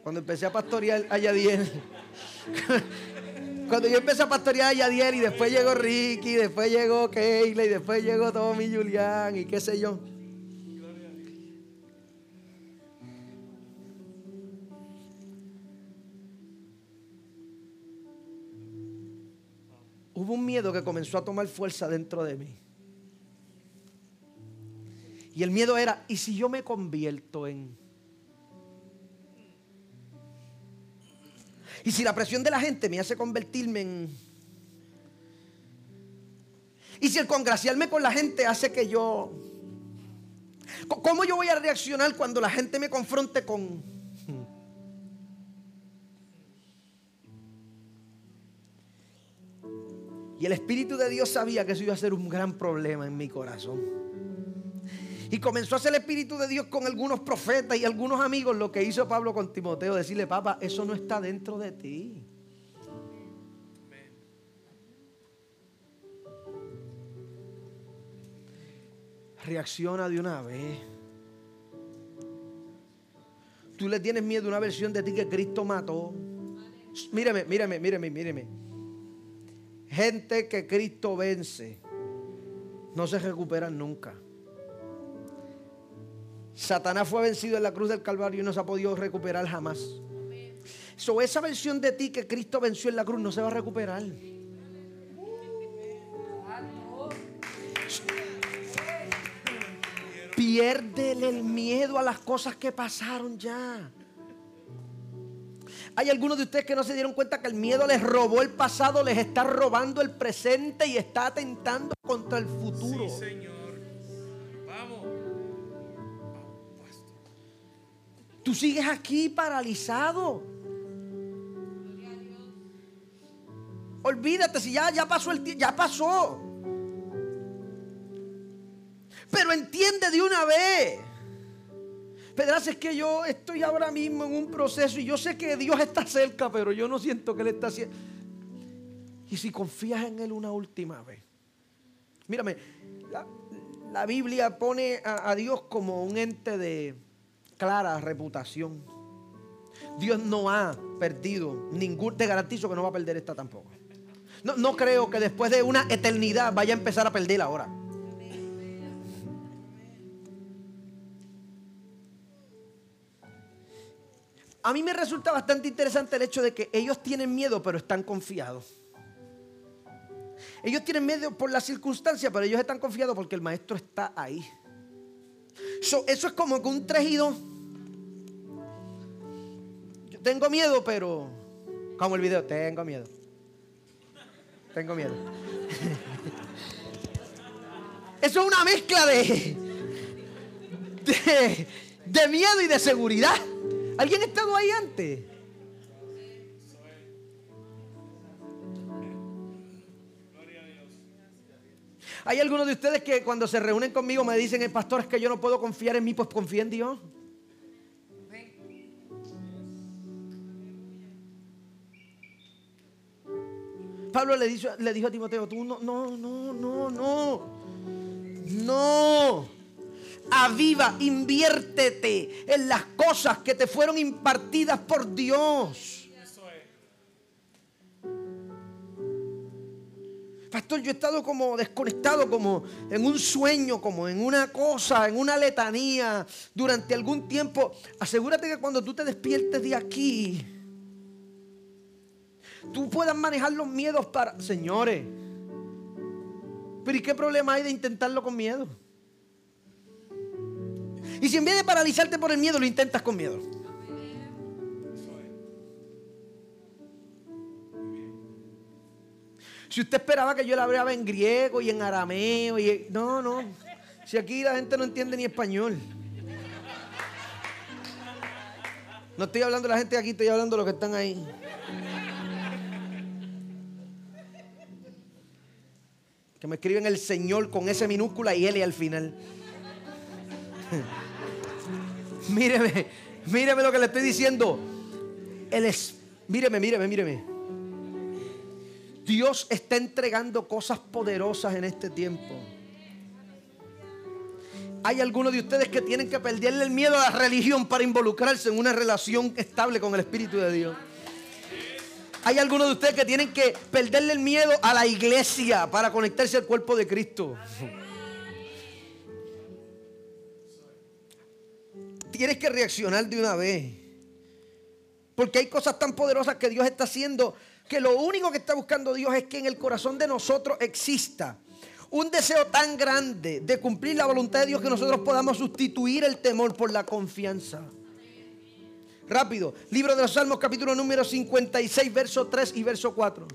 Cuando empecé a pastorear a Yadiel, Cuando yo empecé a pastorear a Yadier y después llegó Ricky, después llegó Keila y después llegó Tommy Julián y qué sé yo. Hubo un miedo que comenzó a tomar fuerza dentro de mí. Y el miedo era, ¿y si yo me convierto en... Y si la presión de la gente me hace convertirme en... Y si el congraciarme con la gente hace que yo... ¿Cómo yo voy a reaccionar cuando la gente me confronte con... Y el Espíritu de Dios sabía que eso iba a ser un gran problema en mi corazón. Y comenzó a hacer el Espíritu de Dios con algunos profetas y algunos amigos lo que hizo Pablo con Timoteo, decirle, papá, eso no está dentro de ti. Reacciona de una vez. Tú le tienes miedo a una versión de ti que Cristo mató. Míreme, míreme, míreme, míreme. Gente que Cristo vence no se recuperan nunca. Satanás fue vencido en la cruz del Calvario y no se ha podido recuperar jamás. So, esa versión de ti que Cristo venció en la cruz no se va a recuperar. Piérdele el miedo a las cosas que pasaron ya. Hay algunos de ustedes que no se dieron cuenta que el miedo les robó el pasado, les está robando el presente y está atentando contra el futuro. Tú sigues aquí paralizado. Olvídate si ya, ya pasó el ya pasó. Pero entiende de una vez. Pedras, es que yo estoy ahora mismo en un proceso y yo sé que Dios está cerca, pero yo no siento que Él está haciendo. Y si confías en Él una última vez. Mírame, la, Biblia pone a Dios como un ente de clara reputación. Dios no ha perdido ningún, te garantizo que no va a perder esta tampoco. No, no creo que después de una eternidad vaya a empezar a perder ahora. A mí me resulta bastante interesante el hecho de que ellos tienen miedo, pero están confiados. Ellos tienen miedo por la circunstancia, pero ellos están confiados porque el maestro está ahí. Eso es como que un tejido. Yo tengo miedo, pero. Como el video, tengo miedo. Tengo miedo. Eso es una mezcla de, de, de miedo y de seguridad. ¿Alguien ha estado ahí antes? Hay algunos de ustedes que cuando se reúnen conmigo me dicen, el pastor, es que yo no puedo confiar en mí, pues confía en Dios. Pablo le dijo, le dijo a Timoteo, tú no, no, no, no, no, no aviva, inviértete en las cosas que te fueron impartidas por Dios. Pastor, yo he estado como desconectado, como en un sueño, como en una cosa, en una letanía durante algún tiempo. Asegúrate que cuando tú te despiertes de aquí, tú puedas manejar los miedos para... Señores, pero ¿y qué problema hay de intentarlo con miedo? Y si en vez de paralizarte por el miedo, lo intentas con miedo. Si usted esperaba que yo le hablaba en griego y en arameo, y no, no. Si aquí la gente no entiende ni español. No estoy hablando de la gente de aquí, estoy hablando de los que están ahí. Que me escriben el Señor con ese minúscula y L al final. Míreme, míreme lo que le estoy diciendo. Él es, míreme, míreme, míreme. Dios está entregando cosas poderosas en este tiempo. Hay algunos de ustedes que tienen que perderle el miedo a la religión para involucrarse en una relación estable con el Espíritu de Dios. Hay algunos de ustedes que tienen que perderle el miedo a la iglesia para conectarse al cuerpo de Cristo. tienes que reaccionar de una vez. Porque hay cosas tan poderosas que Dios está haciendo que lo único que está buscando Dios es que en el corazón de nosotros exista un deseo tan grande de cumplir la voluntad de Dios que nosotros podamos sustituir el temor por la confianza. Rápido, libro de los Salmos capítulo número 56, verso 3 y verso 4.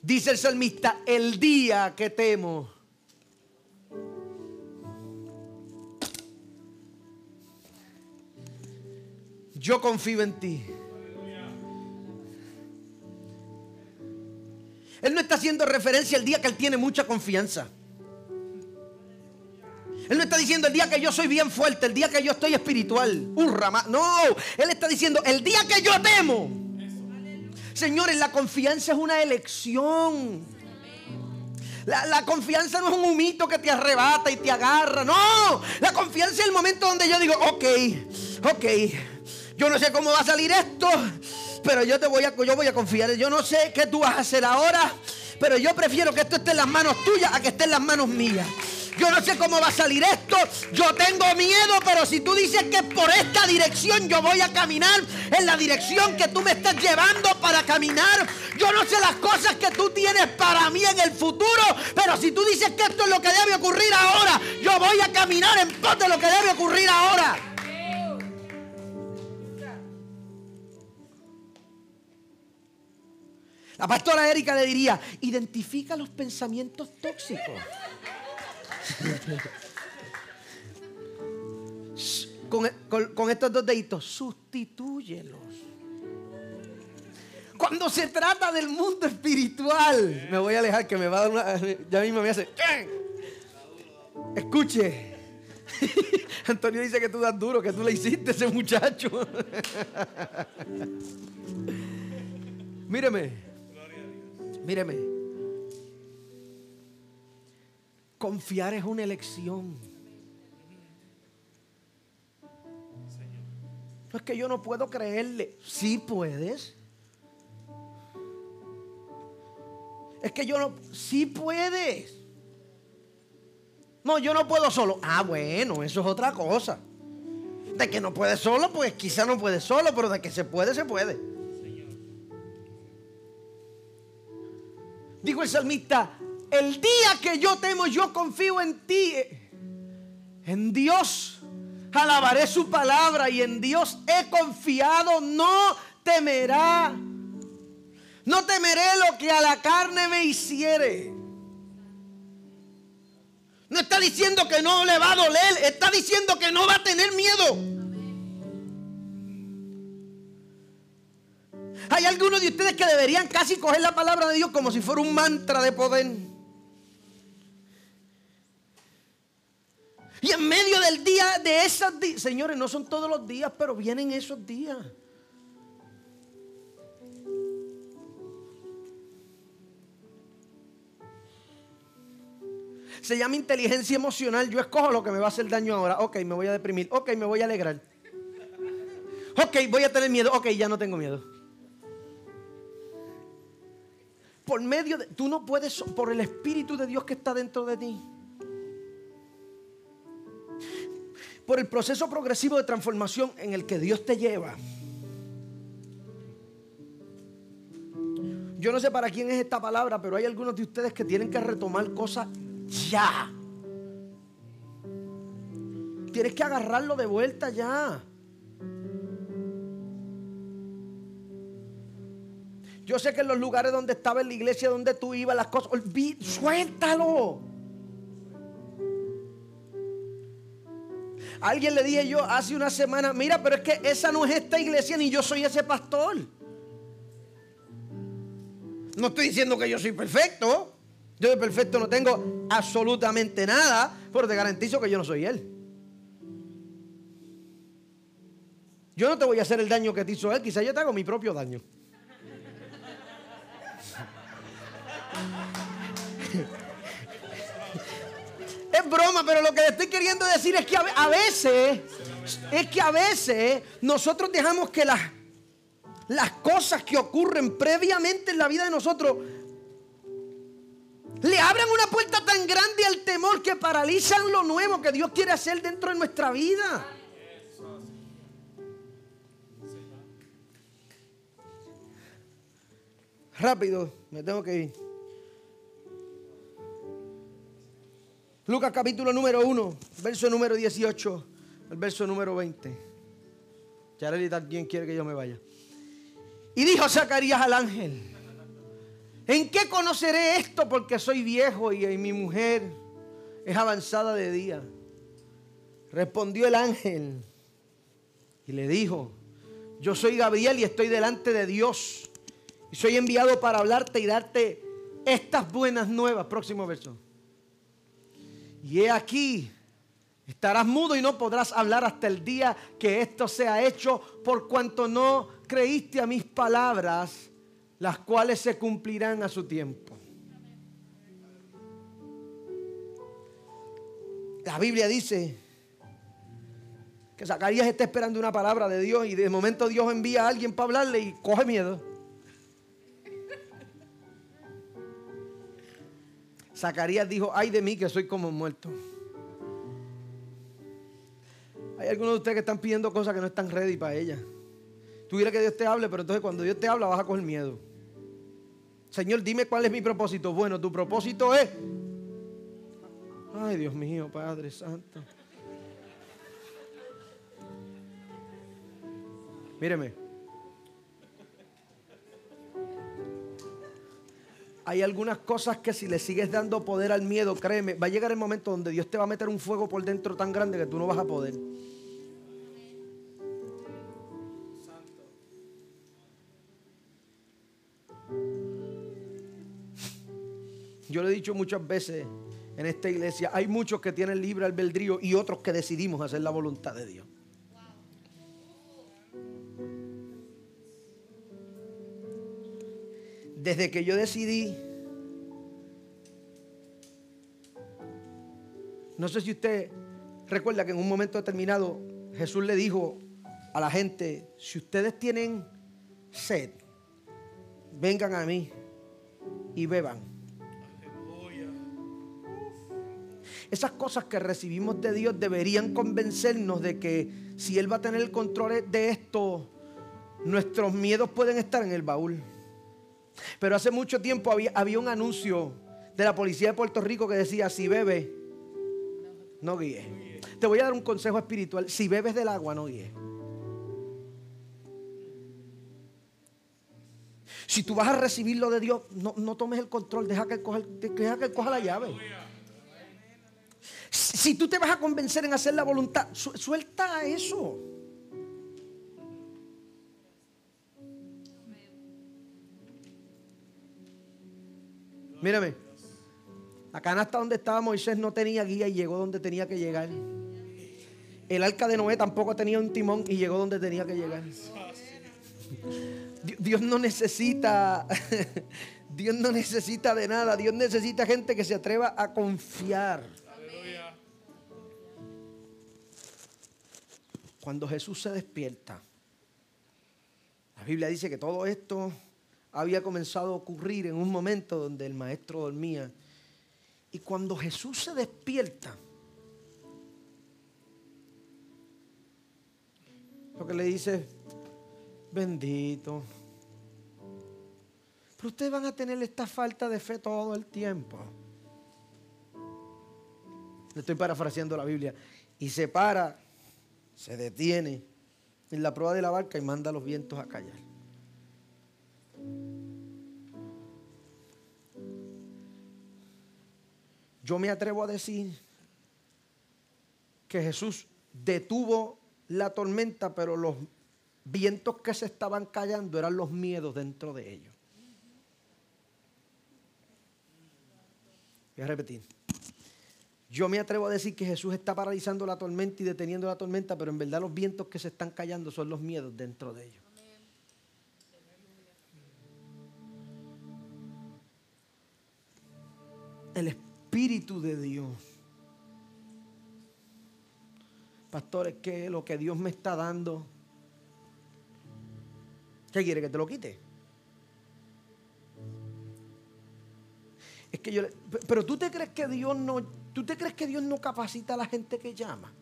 Dice el salmista, el día que temo. Yo confío en ti. Él no está haciendo referencia al día que él tiene mucha confianza. Él no está diciendo el día que yo soy bien fuerte, el día que yo estoy espiritual. Urra, no, él está diciendo el día que yo temo. Señores, la confianza es una elección. La, la, confianza no es un humito que te arrebata y te agarra. No, la confianza es el momento donde yo digo, ok, ok, yo no sé cómo va a salir esto, pero yo te voy a, yo voy a confiar. Yo no sé qué tú vas a hacer ahora, pero yo prefiero que esto esté en las manos tuyas a que esté en las manos mías. Yo no sé cómo va a salir esto. Yo tengo miedo, pero si tú dices que por esta dirección yo voy a caminar, en la dirección que tú me estás llevando para caminar, yo no sé las cosas que tú tienes para mí en el futuro, pero si tú dices que esto es lo que debe ocurrir ahora, yo voy a caminar en pos de lo que debe ocurrir ahora. La pastora Erika le diría, identifica los pensamientos tóxicos. con, estos dos deditos, sustitúyelos. Cuando se trata del mundo espiritual, me voy a alejar que me va a dar una. Ya mismo me hace. Escuche. Antonio dice que tú das duro, que tú le hiciste ese muchacho. Míreme. Míreme. Confiar es una elección. No es que yo no puedo creerle. Sí puedes. Es que yo no. Sí puedes. No, yo no puedo solo. Ah, bueno, eso es otra cosa. De que no puedes solo, pues quizá no puedes solo, pero de que se puede, se puede. Dijo el salmista, el día que yo temo, yo confío en ti. En Dios alabaré su palabra y en Dios he confiado. No temerá. No temeré lo que a la carne me hiciere. No está diciendo que no le va a doler. Está diciendo que no va a tener miedo. Hay algunos de ustedes que deberían casi coger la palabra de Dios como si fuera un mantra de poder. Y en medio del día de esos días, señores, no son todos los días, pero vienen esos días. Se llama inteligencia emocional. Yo escojo lo que me va a hacer daño ahora. Ok, me voy a deprimir. Ok, me voy a alegrar. Ok, voy a tener miedo. Ok, ya no tengo miedo. Por medio de... Tú no puedes... Por el Espíritu de Dios que está dentro de ti. por el proceso progresivo de transformación en el que Dios te lleva. Yo no sé para quién es esta palabra, pero hay algunos de ustedes que tienen que retomar cosas ya. Tienes que agarrarlo de vuelta ya. Yo sé que en los lugares donde estaba en la iglesia, donde tú ibas, las cosas, suéltalo. alguien le dije yo hace una semana, mira, pero es que esa no es esta iglesia ni yo soy ese pastor. No estoy diciendo que yo soy perfecto. Yo de perfecto no tengo absolutamente nada, pero te garantizo que yo no soy él. Yo no te voy a hacer el daño que te hizo él, quizás yo te hago mi propio daño. Es broma, pero lo que estoy queriendo decir es que a veces, es que a veces nosotros dejamos que las, las cosas que ocurren previamente en la vida de nosotros le abran una puerta tan grande al temor que paralizan lo nuevo que Dios quiere hacer dentro de nuestra vida. Rápido, me tengo que ir. Lucas capítulo número 1, verso número 18, el verso número 20. Yareli también quiere que yo me vaya. Y dijo Zacarías al ángel, ¿en qué conoceré esto? Porque soy viejo y mi mujer es avanzada de día. Respondió el ángel y le dijo, yo soy Gabriel y estoy delante de Dios. Y soy enviado para hablarte y darte estas buenas nuevas. Próximo verso. Y he aquí, estarás mudo y no podrás hablar hasta el día que esto sea hecho, por cuanto no creíste a mis palabras, las cuales se cumplirán a su tiempo. La Biblia dice que Zacarías está esperando una palabra de Dios y de momento Dios envía a alguien para hablarle y coge miedo. Zacarías dijo, ay de mí que soy como muerto. Hay algunos de ustedes que están pidiendo cosas que no están ready para ella. Tú quieres que Dios te hable, pero entonces cuando Dios te habla vas a coger miedo. Señor, dime cuál es mi propósito. Bueno, tu propósito es... Ay, Dios mío, Padre Santo. Míreme. Hay algunas cosas que si le sigues dando poder al miedo, créeme, va a llegar el momento donde Dios te va a meter un fuego por dentro tan grande que tú no vas a poder. Yo lo he dicho muchas veces en esta iglesia, hay muchos que tienen libre albedrío y otros que decidimos hacer la voluntad de Dios. Desde que yo decidí, no sé si usted recuerda que en un momento determinado Jesús le dijo a la gente, si ustedes tienen sed, vengan a mí y beban. Esas cosas que recibimos de Dios deberían convencernos de que si Él va a tener el control de esto, nuestros miedos pueden estar en el baúl. Pero hace mucho tiempo había, había un anuncio de la policía de Puerto Rico que decía, si bebe, no guíe. Te voy a dar un consejo espiritual, si bebes del agua, no guíe. Si tú vas a recibir lo de Dios, no, tomes el control, deja que coja, deja que coja la llave. Si tú te vas a convencer en hacer la voluntad, suelta eso. Mírame. La canasta donde estaba Moisés no tenía guía y llegó donde tenía que llegar. El arca de Noé tampoco tenía un timón y llegó donde tenía que llegar. Dios no necesita, Dios no necesita de nada. Dios necesita gente que se atreva a confiar. Cuando Jesús se despierta, la Biblia dice que todo esto había comenzado a ocurrir en un momento donde el maestro dormía. Y cuando Jesús se despierta, lo que le dice, bendito. Pero ustedes van a tener esta falta de fe todo el tiempo. Le estoy parafraseando la Biblia. Y se para, se detiene en la prueba de la barca y manda a los vientos a callar. Yo me atrevo a decir que Jesús detuvo la tormenta, pero los vientos que se estaban callando eran los miedos dentro de ellos. Voy a repetir. Yo me atrevo a decir que Jesús está paralizando la tormenta y deteniendo la tormenta, pero en verdad los vientos que se están callando son los miedos dentro de ellos. El Espíritu de Dios. Pastor, es que lo que Dios me está dando, ¿qué quiere que te lo quite? Es que yo, pero tú te crees que Dios no, tú te crees que Dios no capacita a la gente que llama.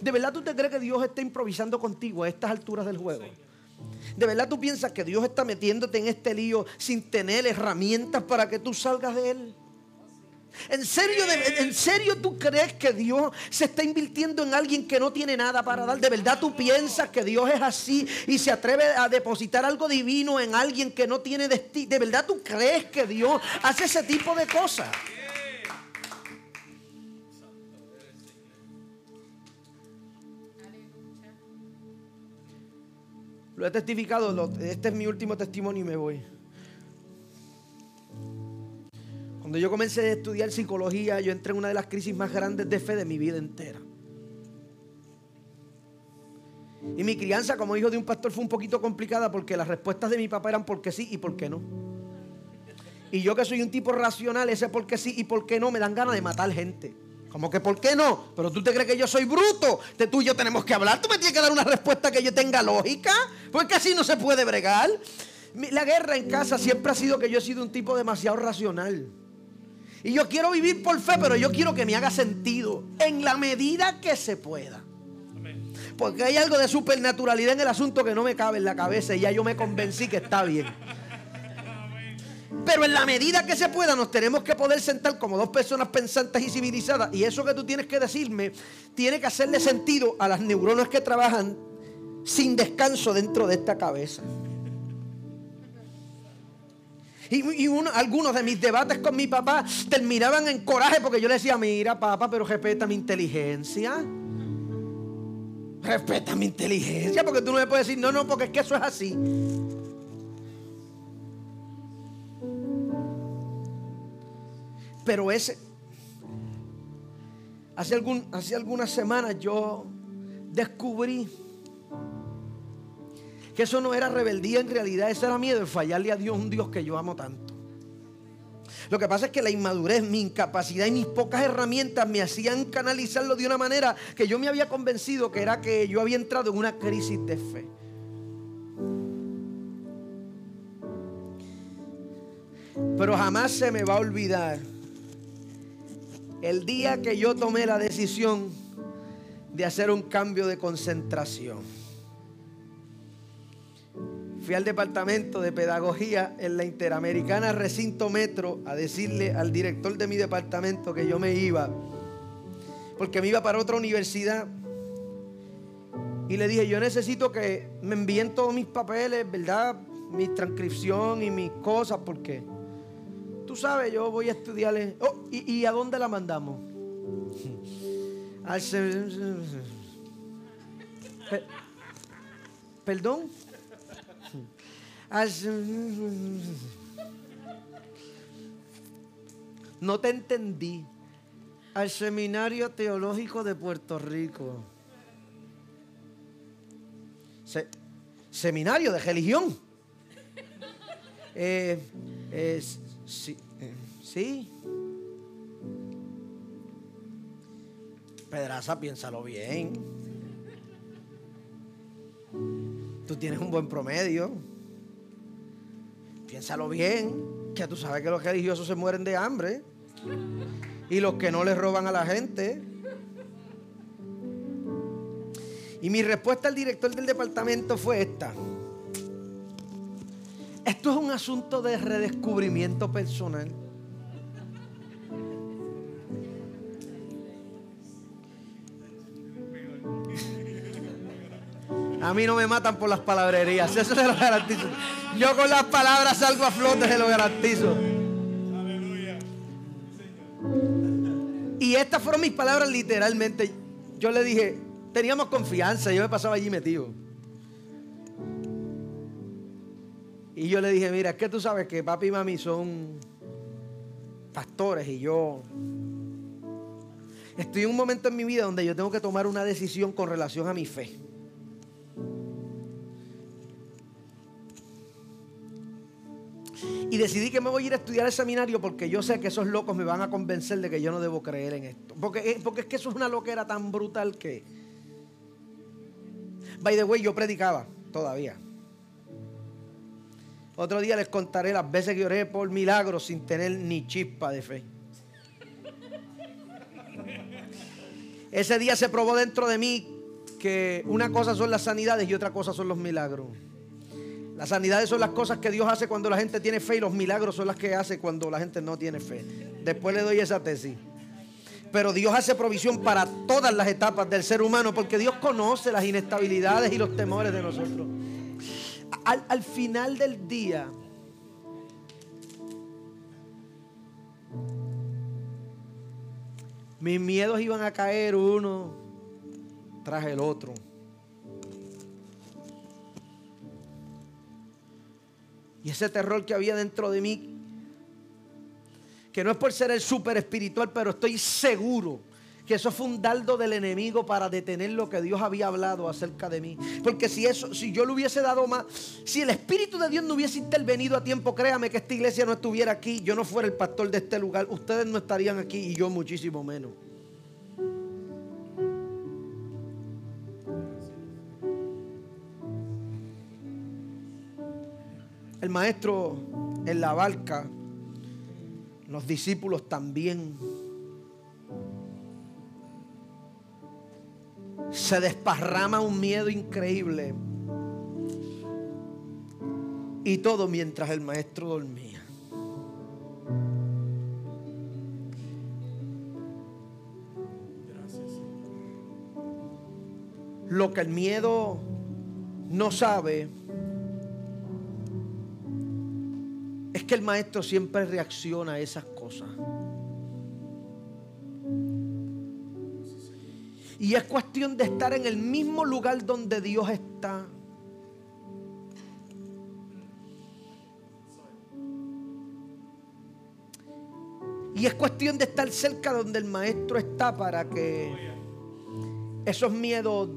¿De verdad tú te crees que Dios está improvisando contigo a estas alturas del juego? ¿De verdad tú piensas que Dios está metiéndote en este lío sin tener herramientas para que tú salgas de él? ¿En serio, ¿En serio tú crees que Dios se está invirtiendo en alguien que no tiene nada para dar? ¿De verdad tú piensas que Dios es así y se atreve a depositar algo divino en alguien que no tiene destino? ¿De verdad tú crees que Dios hace ese tipo de cosas? Lo he testificado, este es mi último testimonio y me voy. Cuando yo comencé a estudiar psicología, yo entré en una de las crisis más grandes de fe de mi vida entera. Y mi crianza como hijo de un pastor fue un poquito complicada porque las respuestas de mi papá eran porque sí y porque no. Y yo que soy un tipo racional, ese porque sí y porque no me dan ganas de matar gente. Como que, ¿por qué no? Pero tú te crees que yo soy bruto. Tú y yo tenemos que hablar. Tú me tienes que dar una respuesta que yo tenga lógica. Porque así no se puede bregar. La guerra en casa siempre ha sido que yo he sido un tipo demasiado racional. Y yo quiero vivir por fe, pero yo quiero que me haga sentido en la medida que se pueda. Porque hay algo de supernaturalidad en el asunto que no me cabe en la cabeza y ya yo me convencí que está bien. Pero en la medida que se pueda nos tenemos que poder sentar como dos personas pensantes y civilizadas. Y eso que tú tienes que decirme tiene que hacerle sentido a las neuronas que trabajan sin descanso dentro de esta cabeza. Y, algunos de mis debates con mi papá terminaban en coraje porque yo le decía, mira papá, pero respeta mi inteligencia. Respeta mi inteligencia porque tú no me puedes decir, no, no, porque es que eso es así. Pero ese, hace, algún, hace algunas semanas yo descubrí que eso no era rebeldía en realidad, eso era miedo de fallarle a Dios, un Dios que yo amo tanto. Lo que pasa es que la inmadurez, mi incapacidad y mis pocas herramientas me hacían canalizarlo de una manera que yo me había convencido que era que yo había entrado en una crisis de fe. Pero jamás se me va a olvidar el día que yo tomé la decisión de hacer un cambio de concentración. Fui al departamento de pedagogía en la Interamericana Recinto Metro a decirle al director de mi departamento que yo me iba, porque me iba para otra universidad. Y le dije, yo necesito que me envíen todos mis papeles, ¿verdad? Mi transcripción y mis cosas, porque Tú sabes, yo voy a estudiarle. Oh, ¿y, a dónde la mandamos? Al ¿Perdón? No te entendí. Al Seminario Teológico de Puerto Rico. seminario de religión. Eh, es, Sí. Eh, sí. Pedraza, piénsalo bien. Tú tienes un buen promedio. Piénsalo bien. Que tú sabes que los religiosos se mueren de hambre. Y los que no les roban a la gente. Y mi respuesta al director del departamento fue esta. Esto es un asunto de redescubrimiento personal. A mí no me matan por las palabrerías, eso se lo garantizo. Yo con las palabras salgo a flote, se lo garantizo. Y estas fueron mis palabras literalmente. Yo le dije, teníamos confianza, yo me pasaba allí metido. Y yo le dije, mira, es que tú sabes que papi y mami son pastores y yo estoy en un momento en mi vida donde yo tengo que tomar una decisión con relación a mi fe. Y decidí que me voy a ir a estudiar el seminario porque yo sé que esos locos me van a convencer de que yo no debo creer en esto. Porque, porque es que eso es una loquera tan brutal que... By the way, yo predicaba todavía. Otro día les contaré las veces que oré por milagros sin tener ni chispa de fe. Ese día se probó dentro de mí que una cosa son las sanidades y otra cosa son los milagros. Las sanidades son las cosas que Dios hace cuando la gente tiene fe y los milagros son las que hace cuando la gente no tiene fe. Después le doy esa tesis. Pero Dios hace provisión para todas las etapas del ser humano porque Dios conoce las inestabilidades y los temores de nosotros. Al, al final del día, mis miedos iban a caer uno tras el otro. Y ese terror que había dentro de mí que no es por ser el súper espiritual, pero estoy seguro que eso fue un dardo del enemigo para detener lo que Dios había hablado acerca de mí. Porque si eso, si yo le hubiese dado más, si el Espíritu de Dios no hubiese intervenido a tiempo, créame que esta iglesia no estuviera aquí, yo no fuera el pastor de este lugar, ustedes no estarían aquí y yo muchísimo menos. El maestro en la barca los discípulos también. Se desparrama un miedo increíble. Y todo mientras el maestro dormía. Lo que el miedo no sabe que el maestro siempre reacciona a esas cosas. Y es cuestión de estar en el mismo lugar donde Dios está. Y es cuestión de estar cerca donde el maestro está para que esos miedos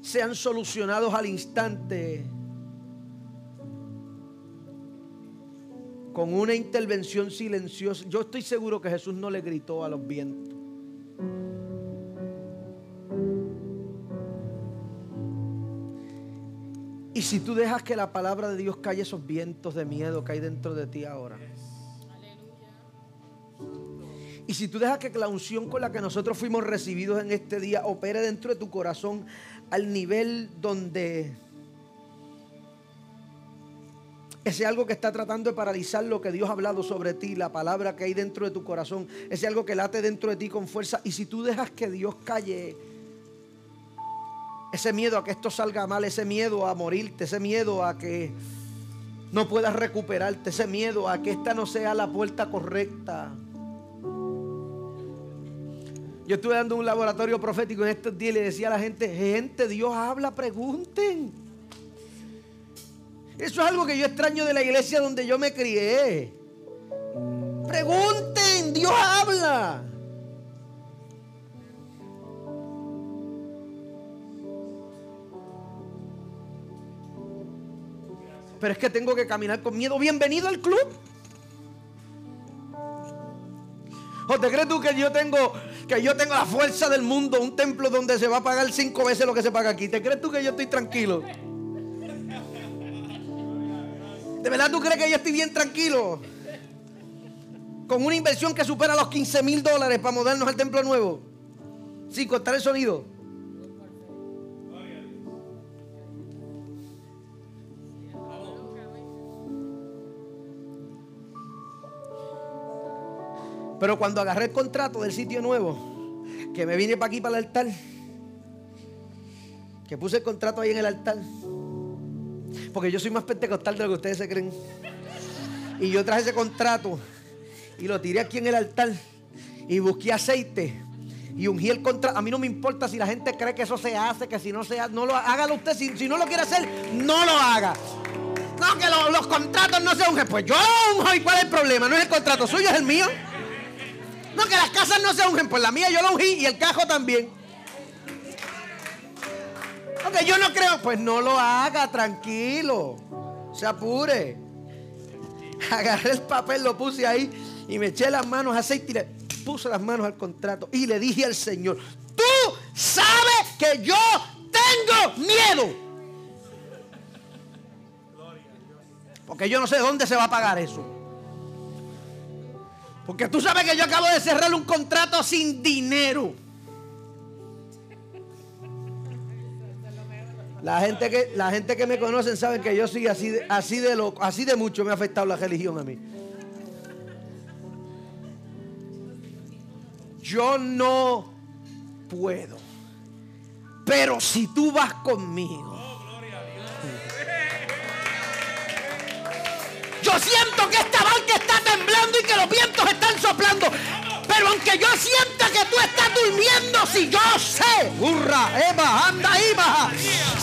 sean solucionados al instante con una intervención silenciosa. Yo estoy seguro que Jesús no le gritó a los vientos. Y si tú dejas que la palabra de Dios calle esos vientos de miedo que hay dentro de ti ahora. Y si tú dejas que la unción con la que nosotros fuimos recibidos en este día opere dentro de tu corazón al nivel donde ese algo que está tratando de paralizar lo que Dios ha hablado sobre ti, la palabra que hay dentro de tu corazón, ese algo que late dentro de ti con fuerza. Y si tú dejas que Dios calle ese miedo a que esto salga mal, ese miedo a morirte, ese miedo a que no puedas recuperarte, ese miedo a que esta no sea la puerta correcta. Yo estuve dando un laboratorio profético en estos días y le decía a la gente, gente, Dios habla, pregunten. Eso es algo que yo extraño de la iglesia donde yo me crié. Pregunten, Dios habla. Pero es que tengo que caminar con miedo. Bienvenido al club. ¿O te crees tú que yo tengo que yo tengo la fuerza del mundo, un templo donde se va a pagar cinco veces lo que se paga aquí? ¿Te crees tú que yo estoy tranquilo? ¿De verdad tú crees que yo estoy bien tranquilo? Con una inversión que supera los 15 mil dólares para movernos al templo nuevo. Sin contar el sonido. Pero cuando agarré el contrato del sitio nuevo, que me vine para aquí, para el altar, que puse el contrato ahí en el altar, porque yo soy más pentecostal de lo que ustedes se creen. Y yo traje ese contrato y lo tiré aquí en el altar y busqué aceite y ungí el contrato. A mí no me importa si la gente cree que eso se hace, que si no se hace, no lo hágalo usted. Si, no lo quiere hacer, no lo haga. No, que los contratos no se ungen. Pues yo lo unjo y cuál es el problema. No es el contrato suyo, es el mío. No, que las casas no se ungen. Pues la mía yo lo ungí y el cajo también. Ok, yo no creo. Pues no lo haga, tranquilo. Se apure. Agarré el papel, lo puse ahí y me eché las manos aceite y le puse las manos al contrato. Y le dije al Señor, tú sabes que yo tengo miedo. Porque yo no sé dónde se va a pagar eso. Porque tú sabes que yo acabo de cerrar un contrato sin dinero. La gente que, la gente que me conocen sabe que yo soy así así de loco, así de mucho me ha afectado la religión a mí. Yo no puedo. Pero si tú vas conmigo. Yo siento que esta barca está temblando y que los vientos están soplando. Pero aunque yo sienta que tú estás durmiendo, si yo sé, hurra, Eva, anda ahí, baja.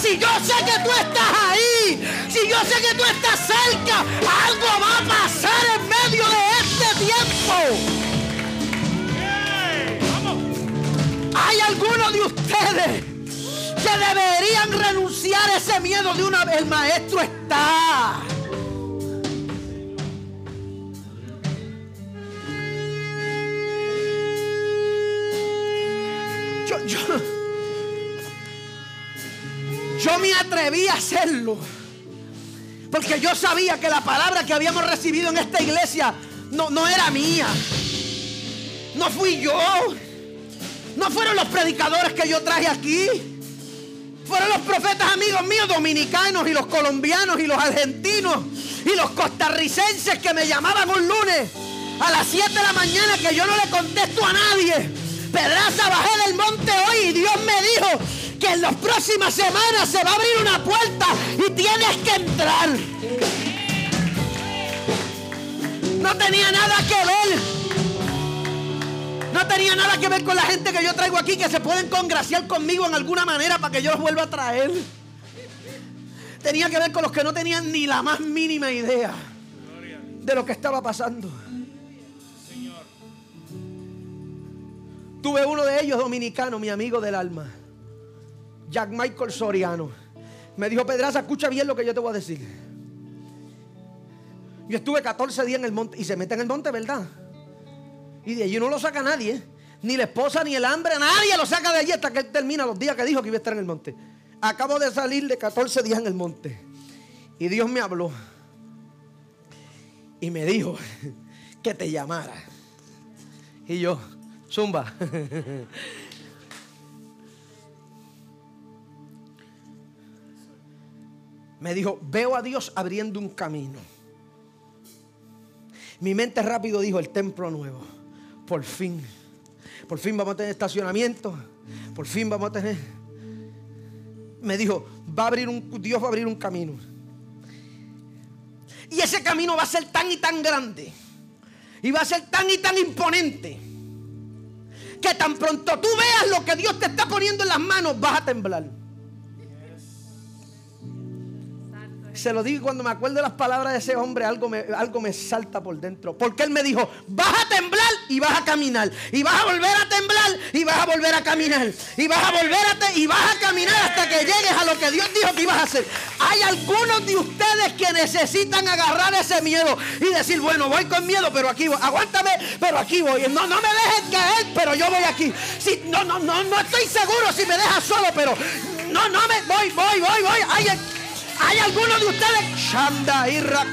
Si yo sé que tú estás ahí, si yo sé que tú estás cerca, algo va a pasar en medio de este tiempo. Hay algunos de ustedes que deberían renunciar a ese miedo de una vez. El maestro está. Yo, me atreví a hacerlo. Porque yo sabía que la palabra que habíamos recibido en esta iglesia no, no era mía. No fui yo. No fueron los predicadores que yo traje aquí. Fueron los profetas amigos míos dominicanos y los colombianos y los argentinos y los costarricenses que me llamaban un lunes a las 7 de la mañana que yo no le contesto a nadie. Pedraza, bajé del monte hoy y Dios me dijo que en las próximas semanas se va a abrir una puerta y tienes que entrar. No tenía nada que ver. No tenía nada que ver con la gente que yo traigo aquí que se pueden congraciar conmigo en alguna manera para que yo los vuelva a traer. Tenía que ver con los que no tenían ni la más mínima idea de lo que estaba pasando. Tuve uno de ellos dominicano, mi amigo del alma, Jack Michael Soriano. Me dijo, Pedraza, escucha bien lo que yo te voy a decir. Yo estuve 14 días en el monte y se mete en el monte, ¿verdad? Y de allí no lo saca nadie. Ni la esposa, ni el hambre, nadie lo saca de allí hasta que él termina los días que dijo que iba a estar en el monte. Acabo de salir de 14 días en el monte. Y Dios me habló. Y me dijo que te llamara. Y yo, Zumba. Me dijo, veo a Dios abriendo un camino. Mi mente rápido dijo, el templo nuevo. Por fin. Por fin vamos a tener estacionamiento. Por fin vamos a tener... Me dijo, va a abrir un, Dios va a abrir un camino. Y ese camino va a ser tan y tan grande. Y va a ser tan y tan imponente que tan pronto tú veas lo que Dios te está poniendo en las manos, vas a temblar. Se lo digo cuando me acuerdo de las palabras de ese hombre, algo me, algo me salta por dentro. Porque él me dijo, vas a temblar y vas a caminar. Y vas a volver a temblar y vas a volver a caminar. Y vas a volver a y vas a caminar hasta que llegues a lo que Dios dijo que ibas a hacer. Hay algunos de ustedes que necesitan agarrar ese miedo y decir, bueno, voy con miedo, pero aquí voy. Aguántame, pero aquí voy. No, no me dejes caer, pero yo voy aquí. No, no, no, no estoy seguro si me dejas solo, pero no, no me voy, voy, voy, voy. Hay, hay algunos de ustedes, Shanda, Irra,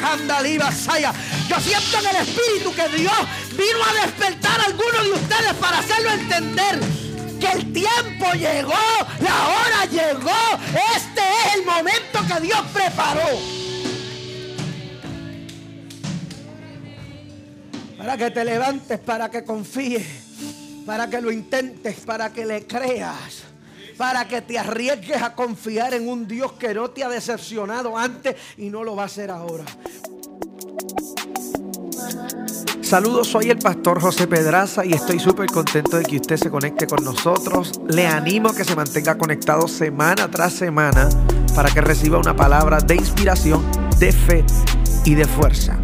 Liba, Saya. Yo siento en el Espíritu que Dios vino a despertar a algunos de ustedes para hacerlo entender que el tiempo llegó, la hora llegó. Este es el momento que Dios preparó. Para que te levantes, para que confíes, para que lo intentes, para que le creas para que te arriesgues a confiar en un Dios que no te ha decepcionado antes y no lo va a hacer ahora. Saludos, soy el pastor José Pedraza y estoy súper contento de que usted se conecte con nosotros. Le animo a que se mantenga conectado semana tras semana para que reciba una palabra de inspiración, de fe y de fuerza.